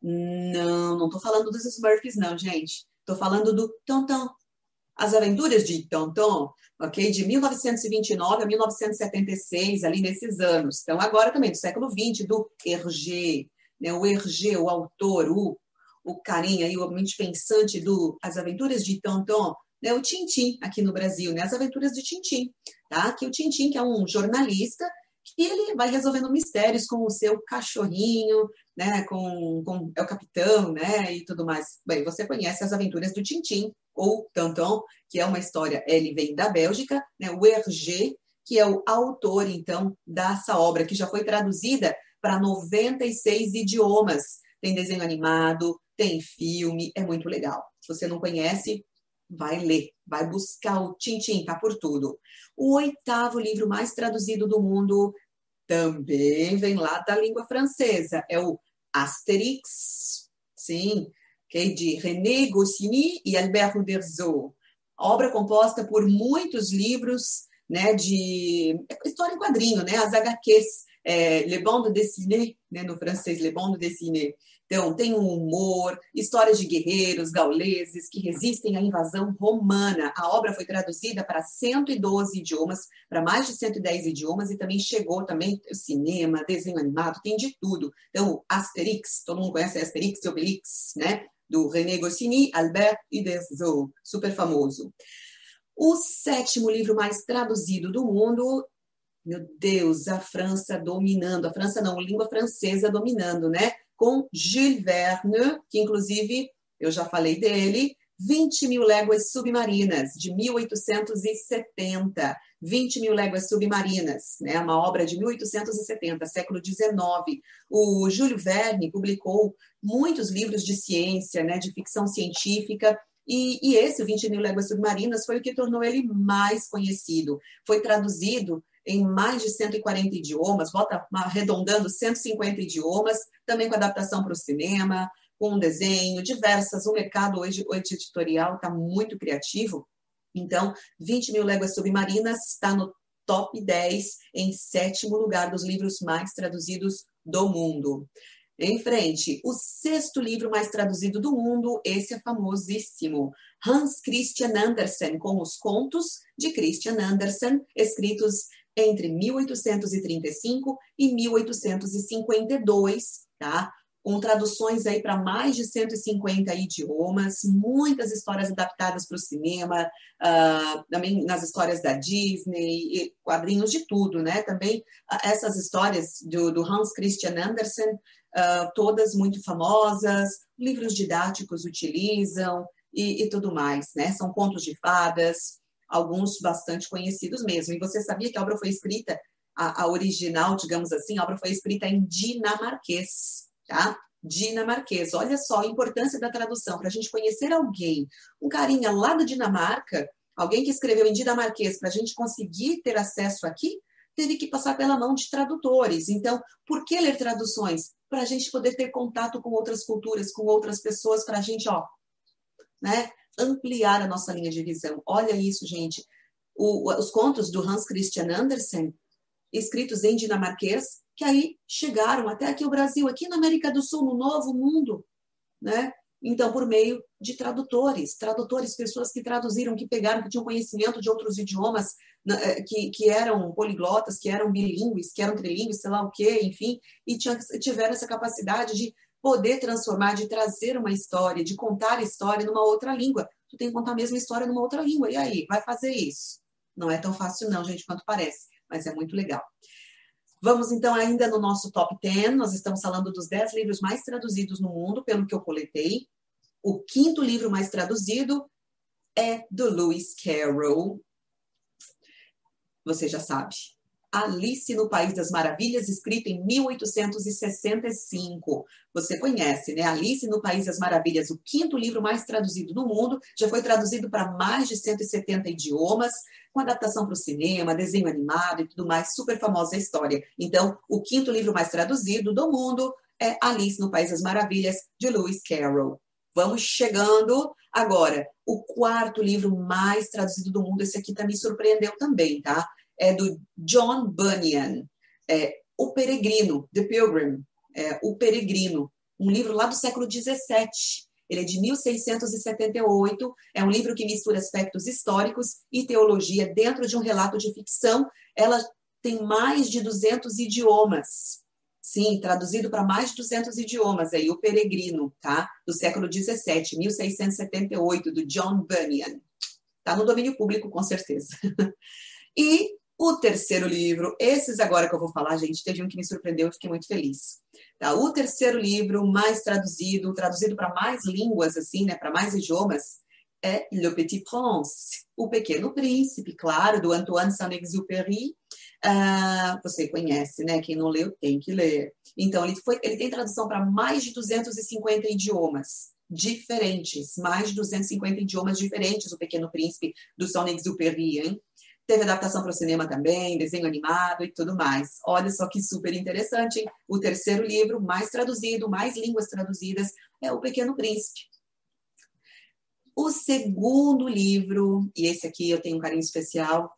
Não, não estou falando dos Smurfs, não, gente. Estou falando do Tonton. As Aventuras de Tonton, ok? De 1929 a 1976, ali nesses anos. Então, agora também, do século XX, do Hergé. Né? O Hergé, o autor, o o carinha e o mente pensante do As Aventuras de Tonton, né, o Tintim aqui no Brasil, né, As Aventuras de Tintim, tá? Que o Tintim, que é um jornalista, que ele vai resolvendo mistérios com o seu cachorrinho, né, com, com é o capitão, né, e tudo mais. Bem, você conhece As Aventuras do Tintim ou Tonton, que é uma história, ele vem da Bélgica, né, o Hergé, que é o autor, então, dessa obra, que já foi traduzida para 96 idiomas. Tem desenho animado, tem filme, é muito legal. Se você não conhece, vai ler, vai buscar o Tintim, tá por tudo. O oitavo livro mais traduzido do mundo também vem lá da língua francesa, é o Asterix, sim, é de René Goscinny e Albert Uderzo. Obra composta por muitos livros, né, de história em quadrinho, né, as HQs é, Le Bande Dessiné, né, no francês, Le Bande Dessiné. Então, tem um humor, histórias de guerreiros gauleses que resistem à invasão romana. A obra foi traduzida para 112 idiomas, para mais de 110 idiomas, e também chegou também cinema, desenho animado, tem de tudo. Então, Asterix, todo mundo conhece Asterix e Obelix, né? Do René Goscinny, Albert Uderzo, super famoso. O sétimo livro mais traduzido do mundo meu Deus, a França dominando, a França não, língua francesa dominando, né? Com Jules Verne, que inclusive eu já falei dele, 20 mil léguas submarinas, de 1870. 20 mil léguas submarinas, né? uma obra de 1870, século XIX. O Júlio Verne publicou muitos livros de ciência, né? de ficção científica, e, e esse, 20 mil léguas submarinas, foi o que tornou ele mais conhecido. Foi traduzido em mais de 140 idiomas, bota arredondando 150 idiomas, também com adaptação para o cinema, com desenho, diversas. O mercado hoje, o editorial está muito criativo. Então, 20 mil léguas submarinas está no top 10, em sétimo lugar dos livros mais traduzidos do mundo. Em frente, o sexto livro mais traduzido do mundo, esse é famosíssimo, Hans Christian Andersen, com os contos de Christian Andersen, escritos entre 1835 e 1852, tá? Com traduções aí para mais de 150 idiomas, muitas histórias adaptadas para o cinema, uh, também nas histórias da Disney, quadrinhos de tudo, né? Também uh, essas histórias do, do, Hans Christian Andersen, uh, todas muito famosas, livros didáticos utilizam e, e tudo mais, né? São contos de fadas, alguns bastante conhecidos mesmo. E você sabia que a obra foi escrita, a, a original, digamos assim, a obra foi escrita em dinamarquês, tá? Dinamarquês. Olha só a importância da tradução, para a gente conhecer alguém, um carinha lá da Dinamarca, alguém que escreveu em dinamarquês, para a gente conseguir ter acesso aqui, teve que passar pela mão de tradutores. Então, por que ler traduções? Para a gente poder ter contato com outras culturas, com outras pessoas, para a gente, ó, né? Ampliar a nossa linha de visão. Olha isso, gente. O, os contos do Hans Christian Andersen, escritos em dinamarquês, que aí chegaram até aqui o Brasil, aqui na América do Sul, no Novo Mundo, né? Então, por meio de tradutores, tradutores, pessoas que traduziram, que pegaram, que tinham conhecimento de outros idiomas, eh, que, que eram poliglotas, que eram bilíngues, que eram trilíngues, sei lá o quê, enfim, e tiveram essa capacidade de poder transformar, de trazer uma história, de contar a história numa outra língua. Tu tem que contar a mesma história numa outra língua. E aí, vai fazer isso? Não é tão fácil não, gente, quanto parece, mas é muito legal. Vamos então ainda no nosso top 10. Nós estamos falando dos 10 livros mais traduzidos no mundo, pelo que eu coletei. O quinto livro mais traduzido é do Lewis Carroll. Você já sabe, Alice no País das Maravilhas, escrito em 1865. Você conhece, né? Alice no País das Maravilhas, o quinto livro mais traduzido no mundo, já foi traduzido para mais de 170 idiomas, com adaptação para o cinema, desenho animado e tudo mais, super famosa a história. Então, o quinto livro mais traduzido do mundo é Alice no País das Maravilhas, de Lewis Carroll. Vamos chegando agora. O quarto livro mais traduzido do mundo, esse aqui também me surpreendeu também, tá? É do John Bunyan, é, O Peregrino, The Pilgrim, é, O Peregrino, um livro lá do século XVII. Ele é de 1678, é um livro que mistura aspectos históricos e teologia dentro de um relato de ficção. Ela tem mais de 200 idiomas. Sim, traduzido para mais de 200 idiomas aí, O Peregrino, tá? Do século 17, 1678, do John Bunyan. Tá no domínio público, com certeza. (laughs) e o terceiro livro, esses agora que eu vou falar, gente, teve um que me surpreendeu e fiquei muito feliz. Tá? O terceiro livro mais traduzido, traduzido para mais línguas, assim, né, para mais idiomas, é Le Petit Prince, O Pequeno Príncipe, claro, do Antoine Saint-Exupéry. Uh, você conhece, né? Quem não leu tem que ler. Então, ele, foi, ele tem tradução para mais de 250 idiomas diferentes, mais de 250 idiomas diferentes, O Pequeno Príncipe, do Saint-Exupéry, hein? Teve adaptação para o cinema também, desenho animado e tudo mais. Olha só que super interessante, hein? O terceiro livro, mais traduzido, mais línguas traduzidas, é O Pequeno Príncipe. O segundo livro, e esse aqui eu tenho um carinho especial,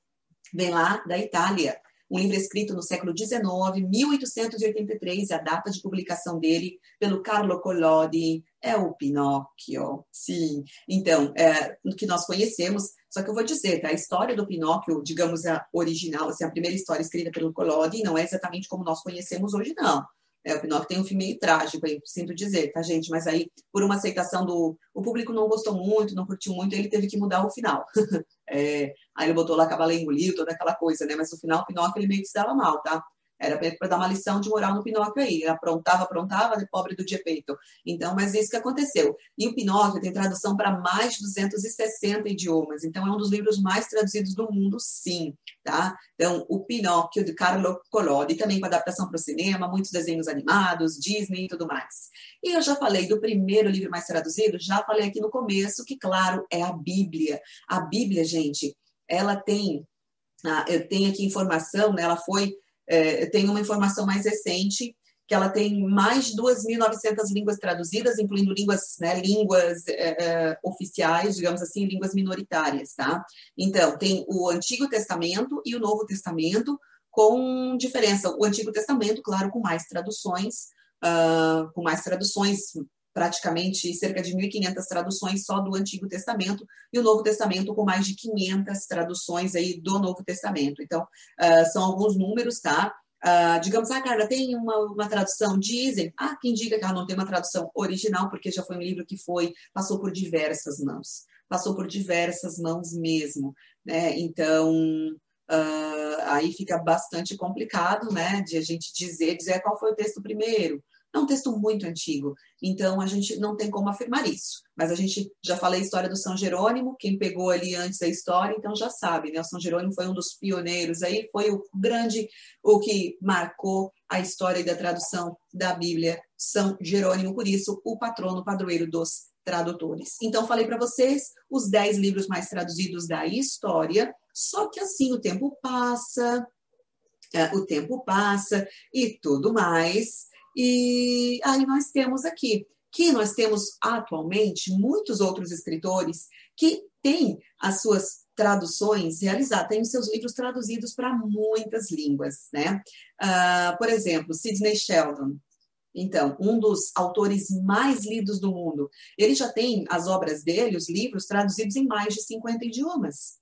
vem lá da Itália. um livro escrito no século XIX, 1883, a data de publicação dele pelo Carlo Collodi, é o Pinóquio. Sim, então, é, que nós conhecemos, só que eu vou dizer, tá? A história do Pinóquio, digamos, a original, assim, a primeira história escrita pelo Collodi, não é exatamente como nós conhecemos hoje, não. É, o Pinóquio tem um fim meio trágico, aí, sinto dizer, tá, gente? Mas aí, por uma aceitação do. O público não gostou muito, não curtiu muito, ele teve que mudar o final. (laughs) é, aí ele botou lá Cavalo Engolido, toda aquela coisa, né? Mas no final, o Pinóquio ele meio que se dava mal, tá? Era para dar uma lição de moral no Pinóquio aí. Aprontava, aprontava, pobre do Gepeito. Então, mas isso que aconteceu. E o Pinóquio tem tradução para mais de 260 idiomas. Então, é um dos livros mais traduzidos do mundo, sim. Tá? Então, o Pinóquio, de Carlo Collodi, também com adaptação para o cinema, muitos desenhos animados, Disney e tudo mais. E eu já falei do primeiro livro mais traduzido, já falei aqui no começo, que, claro, é a Bíblia. A Bíblia, gente, ela tem. Ah, eu tenho aqui informação, né, ela foi é, tem uma informação mais recente que ela tem mais de 2.900 línguas traduzidas, incluindo línguas, né, línguas é, é, oficiais, digamos assim, línguas minoritárias, tá? Então, tem o Antigo Testamento e o Novo Testamento, com diferença. O Antigo Testamento, claro, com mais traduções, uh, com mais traduções praticamente cerca de 1.500 traduções só do Antigo Testamento e o Novo Testamento com mais de 500 traduções aí do Novo Testamento. Então, uh, são alguns números, tá? Uh, digamos, ah, Carla, tem uma, uma tradução? Dizem. Ah, quem diga que ela não tem uma tradução original, porque já foi um livro que foi, passou por diversas mãos. Passou por diversas mãos mesmo, né? Então, uh, aí fica bastante complicado, né, de a gente dizer, dizer qual foi o texto primeiro, é um texto muito antigo, então a gente não tem como afirmar isso. Mas a gente já falei a história do São Jerônimo, quem pegou ali antes da história, então já sabe, né? O São Jerônimo foi um dos pioneiros aí, foi o grande, o que marcou a história da tradução da Bíblia, São Jerônimo, por isso o patrono padroeiro dos tradutores. Então falei para vocês os dez livros mais traduzidos da história, só que assim o tempo passa, é, o tempo passa e tudo mais. E aí nós temos aqui que nós temos atualmente muitos outros escritores que têm as suas traduções realizadas, têm os seus livros traduzidos para muitas línguas, né? Uh, por exemplo, Sidney Sheldon, então, um dos autores mais lidos do mundo. Ele já tem as obras dele, os livros, traduzidos em mais de 50 idiomas.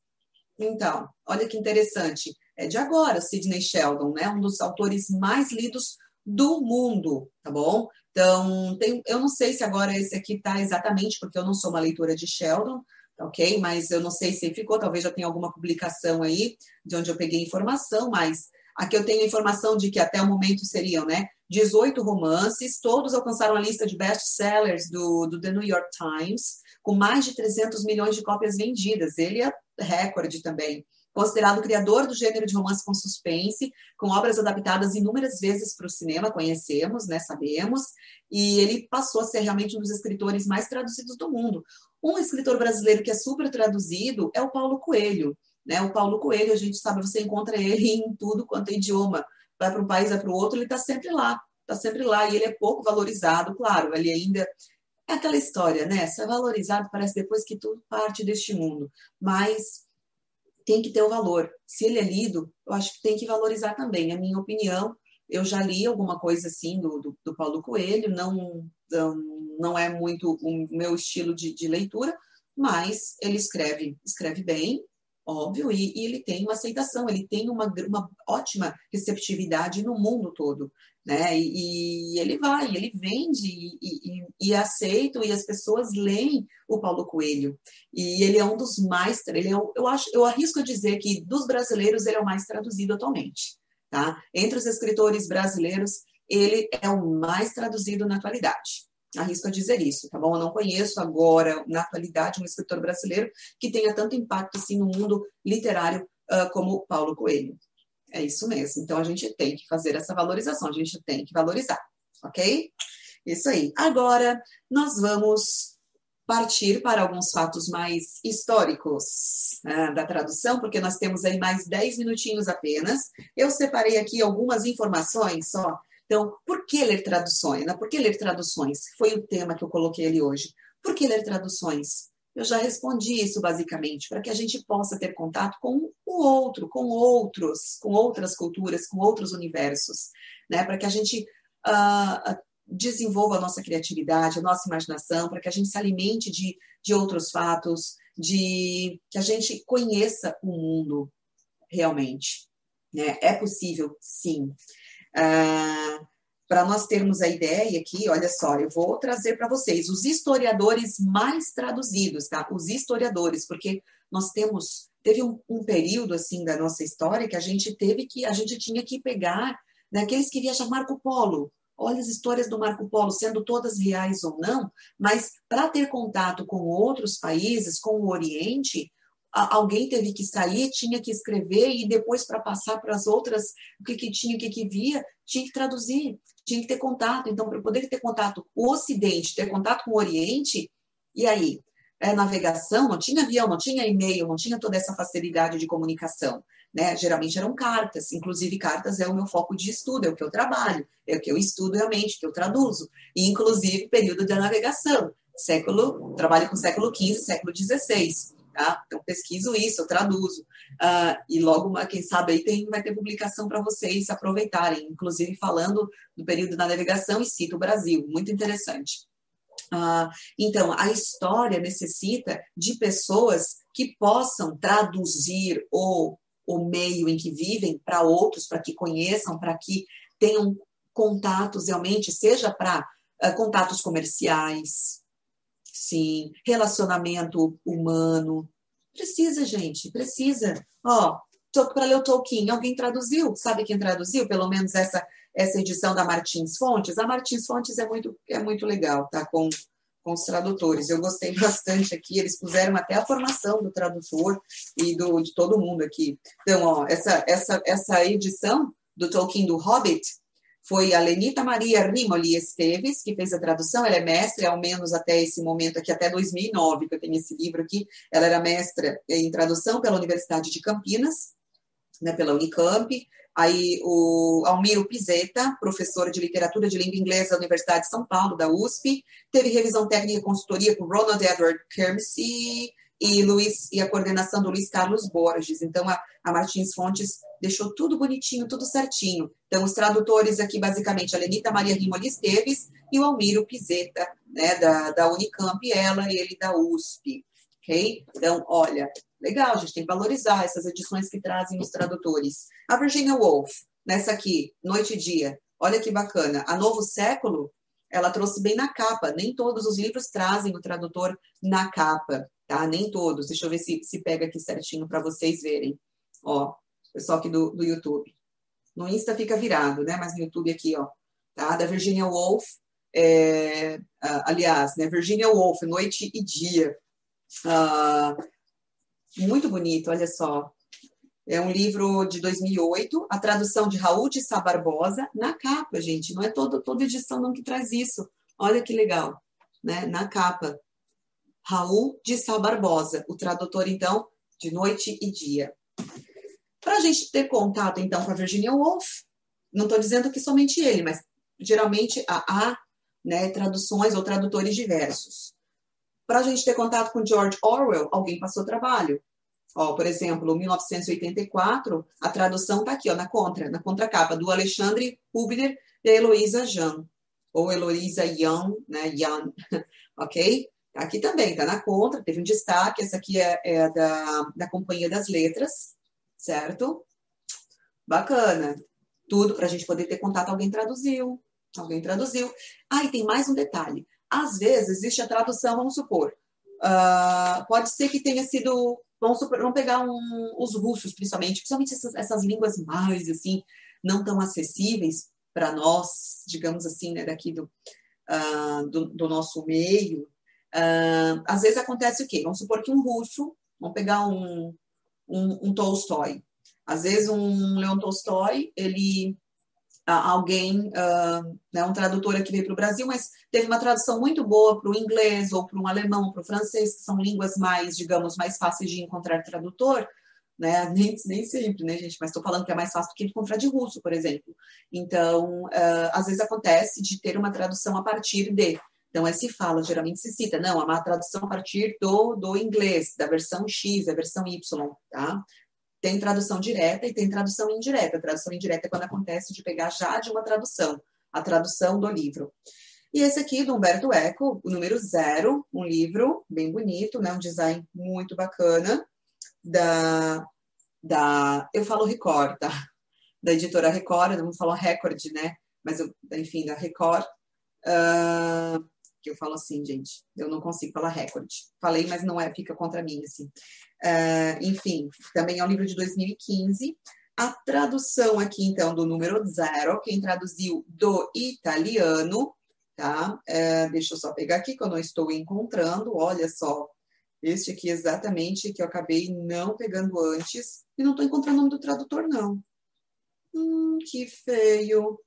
Então, olha que interessante. É de agora, Sidney Sheldon, né? Um dos autores mais lidos do mundo, tá bom? Então, tem, eu não sei se agora esse aqui tá exatamente, porque eu não sou uma leitora de Sheldon, ok? Mas eu não sei se ficou, talvez já tenha alguma publicação aí de onde eu peguei informação, mas aqui eu tenho informação de que até o momento seriam, né? 18 romances, todos alcançaram a lista de best-sellers do, do The New York Times, com mais de 300 milhões de cópias vendidas. Ele é recorde também considerado criador do gênero de romance com suspense, com obras adaptadas inúmeras vezes para o cinema, conhecemos, né, sabemos, e ele passou a ser realmente um dos escritores mais traduzidos do mundo. Um escritor brasileiro que é super traduzido é o Paulo Coelho. Né? O Paulo Coelho, a gente sabe, você encontra ele em tudo quanto é idioma. Vai para um país, vai para o outro, ele está sempre lá, está sempre lá, e ele é pouco valorizado, claro, ele ainda é aquela história, né? Se é valorizado, parece depois que tudo parte deste mundo. Mas tem que ter o valor. Se ele é lido, eu acho que tem que valorizar também. A minha opinião, eu já li alguma coisa assim do, do, do Paulo Coelho, não, não, é muito o meu estilo de, de leitura, mas ele escreve, escreve bem, óbvio, e, e, ele tem uma aceitação, ele tem uma, uma ótima receptividade no mundo todo, né? E, e ele vai, ele vende e, e, aceita, e as pessoas leem o Paulo Coelho. E ele é um dos mais, ele é, eu acho, eu arrisco a dizer que dos brasileiros ele é o mais traduzido atualmente, tá? Entre os escritores brasileiros, ele é o mais traduzido na atualidade. Arrisco a dizer isso, tá bom? Eu não conheço agora, na atualidade, um escritor brasileiro que tenha tanto impacto assim no mundo literário uh, como Paulo Coelho. É isso mesmo. Então a gente tem que fazer essa valorização, a gente tem que valorizar, ok? Isso aí. Agora nós vamos partir para alguns fatos mais históricos né, da tradução, porque nós temos aí mais 10 minutinhos apenas. Eu separei aqui algumas informações só então, por que ler traduções? Né? Por que ler traduções? Foi o tema que eu coloquei ali hoje. Por que ler traduções? Eu já respondi isso basicamente, para que a gente possa ter contato com o outro, com outros, com outras culturas, com outros universos, né? Para que a gente uh, desenvolva a nossa criatividade, a nossa imaginação, para que a gente se alimente de, de outros fatos, de que a gente conheça o mundo realmente. Né? É possível, sim. Uh, para nós termos a ideia aqui, olha só, eu vou trazer para vocês os historiadores mais traduzidos, tá? Os historiadores, porque nós temos teve um, um, período assim da nossa história que a gente teve que a gente tinha que pegar naqueles né, que viajam Marco Polo. Olha as histórias do Marco Polo, sendo todas reais ou não, mas para ter contato com outros países, com o Oriente, alguém teve que sair, tinha que escrever e depois para passar para as outras o que, que tinha, o que, que via, tinha que traduzir, tinha que ter contato. Então, para poder ter contato o Ocidente, ter contato com o Oriente, e aí? É, navegação, não tinha avião, não tinha e-mail, não tinha toda essa facilidade de comunicação. Né? Geralmente eram cartas, inclusive cartas é o meu foco de estudo, é o que eu trabalho, é o que eu estudo realmente, que eu traduzo, e inclusive período da navegação, século, trabalho com século XV, século XVI tá? Então, pesquiso isso, eu traduzo. Uh, e logo, quem sabe, aí tem, vai ter publicação para vocês aproveitarem, inclusive falando do período da navegação e cito o Brasil, muito interessante. Uh, então, a história necessita de pessoas que possam traduzir o, o meio em que vivem para outros, para que conheçam, para que tenham contatos realmente, seja para uh, contatos comerciais, Sim, relacionamento humano. Precisa, gente, precisa. Ó, para ler o Tolkien, alguém traduziu? Sabe quem traduziu? Pelo menos essa essa edição da Martins Fontes. A Martins Fontes é muito é muito legal, tá? Com com os tradutores. Eu gostei (laughs) bastante aqui, eles puseram até a formação do tradutor e do, de todo mundo aqui. Então, ó, essa, essa, essa edição do Tolkien do Hobbit, foi a Lenita Maria Rimoli Esteves, que fez a tradução, ela é mestre, ao menos até esse momento aqui, até 2009, que eu tenho esse livro aqui, ela era mestra em tradução pela Universidade de Campinas, né, pela Unicamp, aí o Almiro Pizeta, professor de literatura de língua inglesa da Universidade de São Paulo, da USP, teve revisão técnica e consultoria com Ronald Edward Kermsey, e, Luiz, e a coordenação do Luiz Carlos Borges. Então, a, a Martins Fontes deixou tudo bonitinho, tudo certinho. Então, os tradutores aqui, basicamente, a Lenita Maria Rimoli Esteves e o Almiro Pizeta, né, da, da Unicamp, ela e ele da USP. Ok? Então, olha, legal, a gente tem que valorizar essas edições que trazem os tradutores. A Virginia Woolf, nessa aqui, Noite e Dia, olha que bacana. A Novo Século, ela trouxe bem na capa. Nem todos os livros trazem o tradutor na capa tá? Nem todos. Deixa eu ver se, se pega aqui certinho para vocês verem. Ó, pessoal aqui do, do YouTube. No Insta fica virado, né? Mas no YouTube aqui, ó, tá? Da Virginia Woolf. É, aliás, né? Virginia Woolf, Noite e Dia. Ah, muito bonito, olha só. É um livro de 2008, a tradução de Raul de Sá Barbosa, na capa, gente. Não é todo, toda edição não que traz isso. Olha que legal, né? Na capa. Raul de Sá Barbosa, o tradutor, então, de noite e dia. Para a gente ter contato, então, com a Virginia Woolf, não estou dizendo que somente ele, mas geralmente há né, traduções ou tradutores diversos. Para a gente ter contato com George Orwell, alguém passou trabalho. Ó, por exemplo, 1984, a tradução está aqui, ó, na contra, na contracapa, do Alexandre Hubner e a Heloísa Jan, ou Heloísa Young, né, Jan, (laughs) ok? Aqui também, está na contra, teve um destaque. Essa aqui é, é da, da Companhia das Letras, certo? Bacana. Tudo para a gente poder ter contato. Alguém traduziu. Alguém traduziu. Ah, e tem mais um detalhe. Às vezes existe a tradução, vamos supor. Uh, pode ser que tenha sido. Vamos, supor, vamos pegar um, os russos, principalmente, principalmente essas, essas línguas mais assim, não tão acessíveis para nós, digamos assim, né, daqui do, uh, do, do nosso meio, Uh, às vezes acontece o quê? Vamos supor que um russo, vamos pegar um, um, um Tolstói. Às vezes um Leon Tolstói, ele alguém, uh, né, um tradutor aqui veio para o Brasil, mas teve uma tradução muito boa para o inglês ou para um alemão, para o francês, que são línguas mais, digamos, mais fáceis de encontrar tradutor, né? (laughs) Nem, nem sempre, né, gente? Mas estou falando que é mais fácil do que encontrar de russo, por exemplo. Então, uh, às vezes acontece de ter uma tradução a partir de. Então, é se fala, geralmente se cita, não, é uma tradução a partir do, do inglês, da versão X, da versão Y, tá? Tem tradução direta e tem tradução indireta. A tradução indireta é quando acontece de pegar já de uma tradução, a tradução do livro. E esse aqui, do Humberto Eco, o número zero, um livro bem bonito, né? um design muito bacana, da, da eu falo Record, tá? Da editora Record, não falo Record, né? Mas, eu, enfim, da Record. Uh, que eu falo assim, gente, eu não consigo falar Record. Falei, mas não é, fica contra mim, assim. Uh, enfim, também é um livro de 2015. A tradução aqui, então, do número zero, quem traduziu do italiano, tá? Uh, deixa eu só pegar aqui, que eu não estou encontrando. Olha só, este aqui exatamente que eu acabei não pegando antes. E não estou encontrando o nome do tradutor, não. Hum, que feio.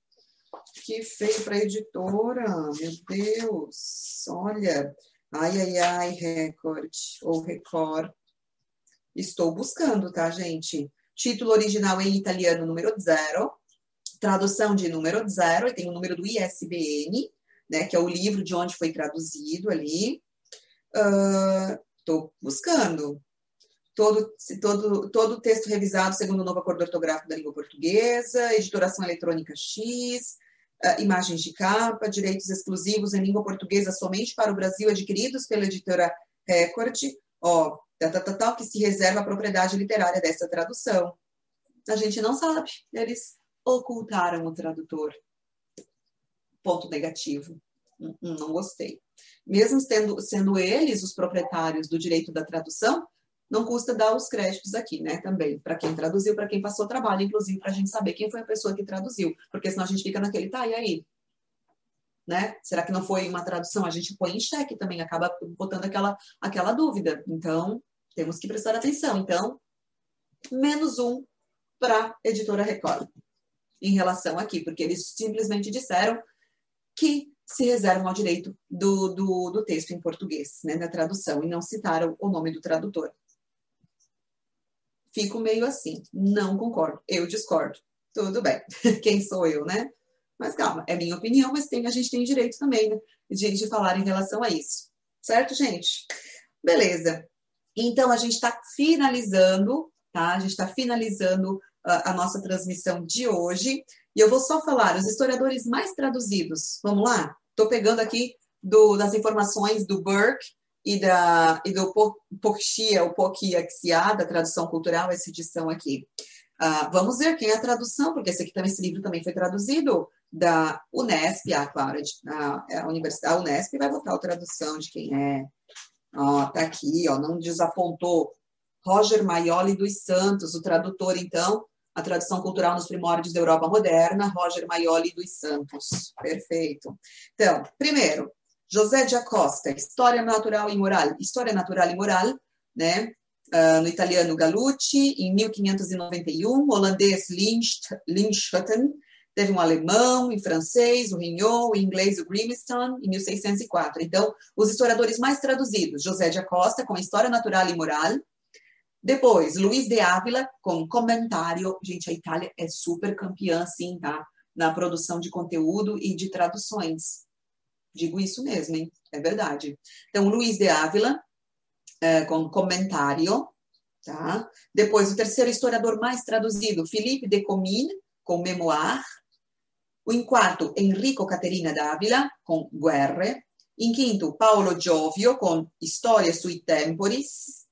Que feio para editora. Meu Deus. Olha. Ai, ai, ai, Record. Ou Record. Estou buscando, tá, gente? Título original em italiano, número zero. Tradução de número zero. E tem o número do ISBN, né? Que é o livro de onde foi traduzido ali. Estou uh, buscando todo, todo, todo o texto revisado segundo o novo acordo ortográfico da língua portuguesa, editoração eletrônica X, uh, imagens de capa, direitos exclusivos em língua portuguesa somente para o Brasil adquiridos pela editora Record, ó, tal, tal, tal, que se reserva a propriedade literária dessa tradução. A gente não sabe, eles ocultaram o tradutor. Ponto negativo. Não gostei. Mesmo sendo, sendo eles os proprietários do direito da tradução, não custa dar os créditos aqui, né? Também, para quem traduziu, para quem passou trabalho, inclusive, para a gente saber quem foi a pessoa que traduziu. Porque senão a gente fica naquele, tá, e aí? Né? Será que não foi uma tradução? A gente põe em xeque também, acaba botando aquela, aquela dúvida. Então, temos que prestar atenção. Então, menos um para editora Record em relação aqui, porque eles simplesmente disseram que se reservam ao direito do, do, do texto em português, né, da tradução, e não citaram o nome do tradutor fico meio assim, não concordo, eu discordo. Tudo bem, (laughs) quem sou eu, né? Mas calma, é minha opinião, mas tem, a gente tem direito também né, de, de falar em relação a isso. Certo, gente? Beleza. Então, a gente está finalizando, tá? A gente está finalizando a, a nossa transmissão de hoje. E eu vou só falar os historiadores mais traduzidos. Vamos lá? Estou pegando aqui do, das informações do Burke e, da, e do Porxia, o Poquiaxia, da tradução cultural, essa edição aqui. Uh, vamos ver quem é a tradução, porque esse, aqui, também, esse livro também foi traduzido da Unesp, ah, claro, a, a Universidade a Unesp vai botar a tradução de quem é. Ó, tá aqui, ó, não desapontou. Roger Maioli dos Santos, o tradutor, então, a tradução cultural nos primórdios da Europa moderna, Roger Maioli dos Santos. Perfeito. Então, primeiro, José de Acosta, História Natural e Moral, História Natural e Moral, né? Uh, no italiano Gallucci, em 1591, holandês Linschoten, teve um alemão, em francês, o Rignon, em inglês, o Grimston, em 1604. Então, os historiadores mais traduzidos, José de Acosta, com História Natural e Moral, depois, Luiz de Ávila, com Comentário. Gente, a Itália é super campeã, sim, tá? Na produção de conteúdo e de traduções. Digo isso mesmo, hein? É verdade. Então, Luiz de Ávila, é, com comentário, tá? Depois, o terceiro historiador mais traduzido, Felipe de Comines, com memoir. Em quarto, Enrico Caterina d'Ávila, com Guerre. Em quinto, Paolo Giovio, com Storia sui temporis.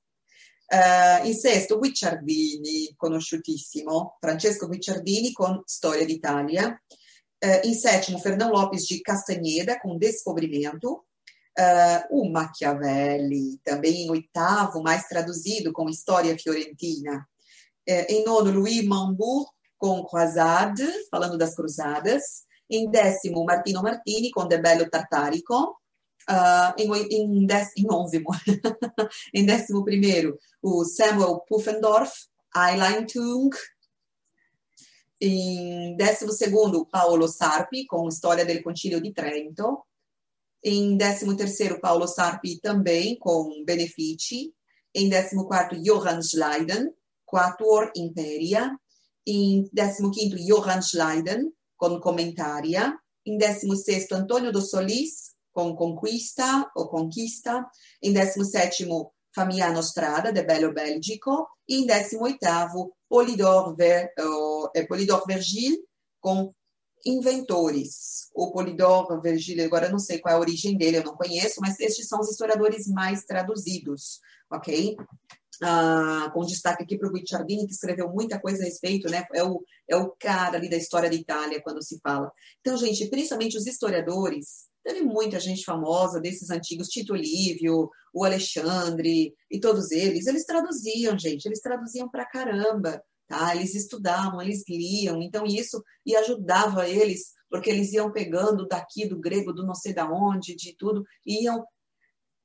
Uh, in sesto, Guicciardini, conosciutissimo, Francesco Guicciardini con Storia d'Italia. Uh, em sétimo, Fernão Lopes de Castanheda, com Descobrimento. Uh, o Machiavelli, também em oitavo, mais traduzido, com História Fiorentina. Uh, em nono, Louis Mambour, com Croisade, falando das cruzadas. Em décimo, Martino Martini, com De Bello Tartarico. Uh, em, em, dec, em onzimo, (laughs) em décimo primeiro, o Samuel Pufendorf, Einleitung, em 12 Paolo Sarpi, com História del Concilio di Trento. Em 13 Paolo Sarpi também, com Benefici. Em 14 Johann Schleiden, Quatuor Imperia. Em 15 Johann Schleiden, com Commentaria. Em 16 Antônio do Solis, com conquista ou conquista. Em 17, Famiglia Nostrada, de Bello Belgico. E em 18, Polidor, Ver, uh, Polidor Vergil, com inventores. O Polidor Vergil, agora não sei qual é a origem dele, eu não conheço, mas estes são os historiadores mais traduzidos, ok? Ah, com destaque aqui para o Guicciardini, que escreveu muita coisa a respeito, né? É o, é o cara ali da história da Itália, quando se fala. Então, gente, principalmente os historiadores, teve muita gente famosa desses antigos, Tito Livio, o Alexandre e todos eles, eles traduziam, gente, eles traduziam para caramba, tá? Eles estudavam, eles liam, então isso e ajudava eles, porque eles iam pegando daqui do grego, do não sei da onde, de tudo, e iam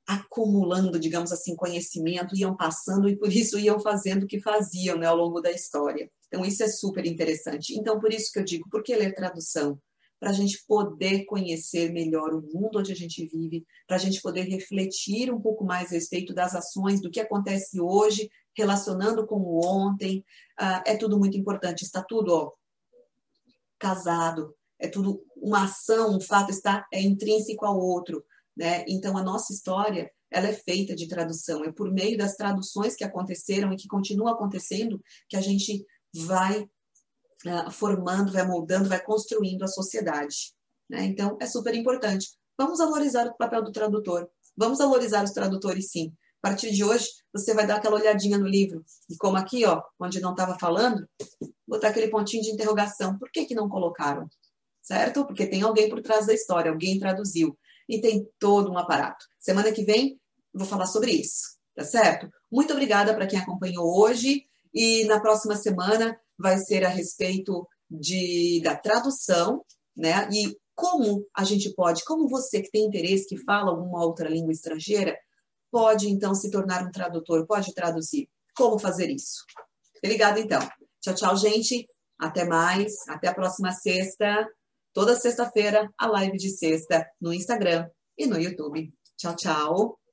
acumulando, digamos assim, conhecimento, iam passando e por isso iam fazendo o que faziam né, ao longo da história. Então, isso é super interessante. Então, por isso que eu digo, por que ler tradução? Para a gente poder conhecer melhor o mundo onde a gente vive, para a gente poder refletir um pouco mais a respeito das ações, do que acontece hoje, relacionando com o ontem. Ah, é tudo muito importante. Está tudo ó, casado, é tudo uma ação, um fato está é intrínseco ao outro. Né? Então, a nossa história ela é feita de tradução. É por meio das traduções que aconteceram e que continuam acontecendo que a gente vai uh, formando, vai moldando, vai construindo a sociedade. Né? Então, é super importante. Vamos valorizar o papel do tradutor. Vamos valorizar os tradutores, sim. A partir de hoje, você vai dar aquela olhadinha no livro. E como aqui, ó, onde não estava falando, botar aquele pontinho de interrogação. Por que, que não colocaram? Certo? Porque tem alguém por trás da história, alguém traduziu e tem todo um aparato. Semana que vem vou falar sobre isso, tá certo? Muito obrigada para quem acompanhou hoje e na próxima semana vai ser a respeito de, da tradução, né? E como a gente pode, como você que tem interesse, que fala alguma outra língua estrangeira, pode então se tornar um tradutor, pode traduzir. Como fazer isso? Obrigada então. Tchau, tchau, gente. Até mais. Até a próxima sexta toda sexta-feira, a live de sexta no Instagram e no YouTube. Tchau, tchau.